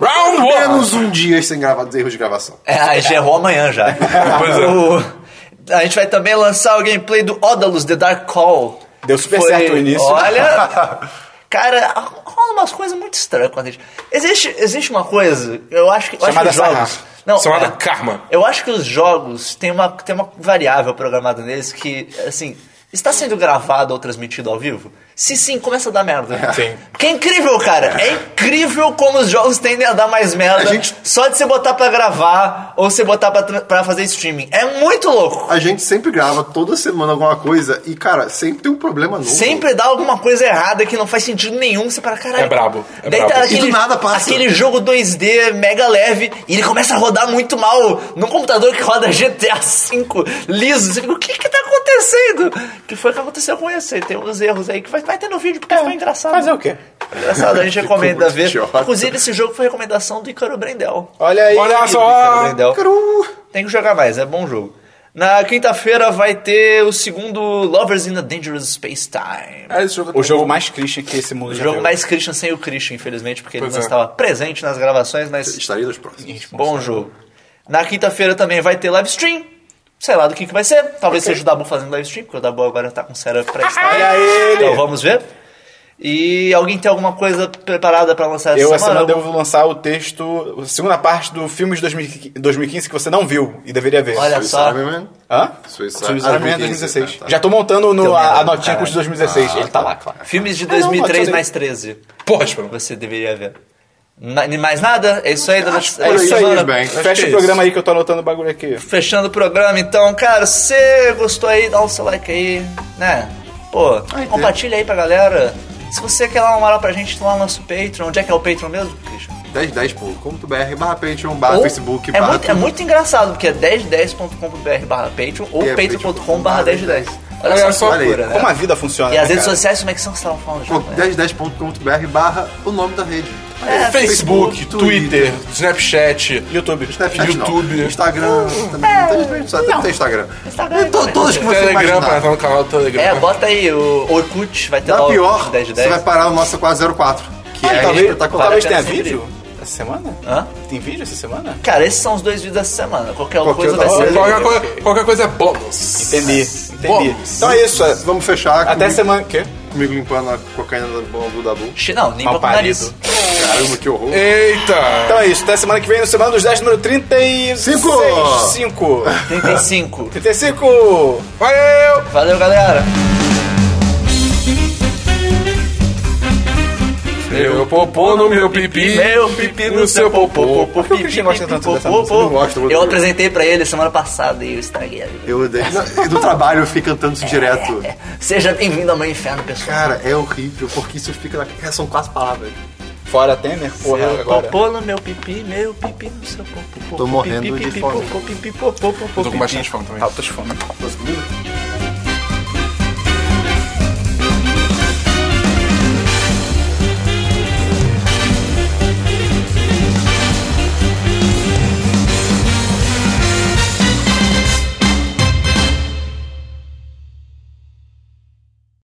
Round one! Menos um dia sem gravar, erros de gravação. É, já errou amanhã já. Pois é. O- A gente vai também lançar o gameplay do Odalus The Dark Call. Deu super certo o início. Olha, (laughs) cara, rola umas coisas muito estranhas quando a gente... Existe, existe uma coisa, eu acho que, eu acho que Chamada os jogos... Não, Chamada é, karma. Eu acho que os jogos têm uma, tem uma variável programada neles que, assim, está sendo gravado ou transmitido ao vivo? Se sim, começa a dar merda. Sim. Que é incrível, cara. É incrível como os jogos tendem a dar mais merda gente- só de você botar pra gravar ou você botar pra fazer streaming. É muito louco. A gente sempre grava toda semana alguma coisa e, cara, sempre tem um problema novo. Sempre dá alguma coisa errada que não faz sentido nenhum. Você para caralho. É brabo, é Daí brabo. tá E aquele, do nada passa. aquele jogo 2D mega leve e ele começa a rodar muito mal num computador que roda GTA V liso. Você fica, o que que tá acontecendo? Que foi o que aconteceu com esse? Tem uns erros aí que vai, vai ter no vídeo porque foi engraçado. Fazer o quê? Engraçado, a gente (laughs) recomenda ver. idiota. Inclusive, esse jogo foi recomendação do Icaro Brendel. Olha aí. Olha Icaro só! Brendel. Tem que jogar mais, é bom jogo. Na quinta-feira vai ter o segundo Lovers in a Dangerous Space Time. É, esse jogo O jogo mais Christian que esse mundo O já jogo viu. mais Christian sem o Christian, infelizmente, porque ele Pois não é. estava presente nas gravações, mas Estaria nos próximos. bom jogo. Na quinta-feira também vai ter live stream. Sei lá do que, que vai ser. Talvez seja o Dabu fazendo live stream, porque o Dabu agora tá com setup pra estar. Olha ele! Então vamos ver. E alguém tem alguma coisa preparada pra lançar essa Eu essa semana? semana devo lançar o texto, a segunda parte do filme de 2015 que você não viu e deveria ver. Olha só. Man? Hã? Suicide Suicide Ah, Man 2015, 2016. tá, tá. Já tô montando no- a, a notinha com os de 2016. Ele tá lá, claro. Filmes de Ah, não, pode 2003 mais 13. Porra, tipo, Você deveria ver. Na- mais nada? É isso aí Acho que é por aí, isso aí. bem. Fecha o é programa aí que eu tô anotando o bagulho aqui. Fechando o programa, então, cara, se gostou aí, dá o seu like aí, né? Pô, compartilha aí pra galera. Se você quer dar uma moral pra gente, lá no nosso Patreon. Onde é que é o Patreon mesmo, Christian? 1010.com.br barra Patreon barra Ou- Facebook é muito, é muito engraçado, porque é 1010.com.br barra Patreon ou é patreon.com barra 1010. Olha, Olha só só, loucura, né? Como a vida funciona. E as né, redes cara? sociais, como é que são você falando? Pô, João? 1010.com.br barra o nome da rede. É, Facebook, Facebook, Twitter, Snapchat, YouTube. Snapchat YouTube. não. Instagram. Também não tem, só tem, tem Instagram. Instagram E to- todas que você Telegram, imaginar. no canal do Telegram. É, bota aí o Orkut, vai ter Da lá pior, o 10 de você 10. vai parar no nossa 404. Que Ah, é talvez, espetacular. talvez tenha vídeo essa semana? Hã? Tem vídeo essa semana? Cara, esses são os dois vídeos dessa semana. Qualquer, Qualquer coisa vai ser. Qualquer, coisa, qualquer coisa é bônus. Entendi, entendi. Bom, Então é isso. é- Vamos fechar Até comigo, semana. Quê? Comigo limpando a cocaína do do Dabu. Xi, Não, limpa o nariz. Caramba, que horror. Eita! Então é isso. Até semana que vem, no Semana dos 10, número 35. Cinco. 5. 35. 35. Valeu! Valeu, galera. Meu popô no meu pipi. Meu pipi no seu popô. Por que o gosta tanto dessa música? Eu gosto, eu apresentei pra ele semana passada e eu estraguei a vida. Eu odeio. Não, Do trabalho eu fico cantando isso direto. Seja bem-vindo ao meu inferno, pessoal. Cara, é horrível, porque isso fica na. São quatro palavras. Fora Temer, porra, Seu agora. popô no meu pipi, meu pipi no seu popô. Tô morrendo Pipi, de pipi, fome. popô, pipi, popô, popô, Eu tô com bastante fome também. Altas fome. Posso comigo?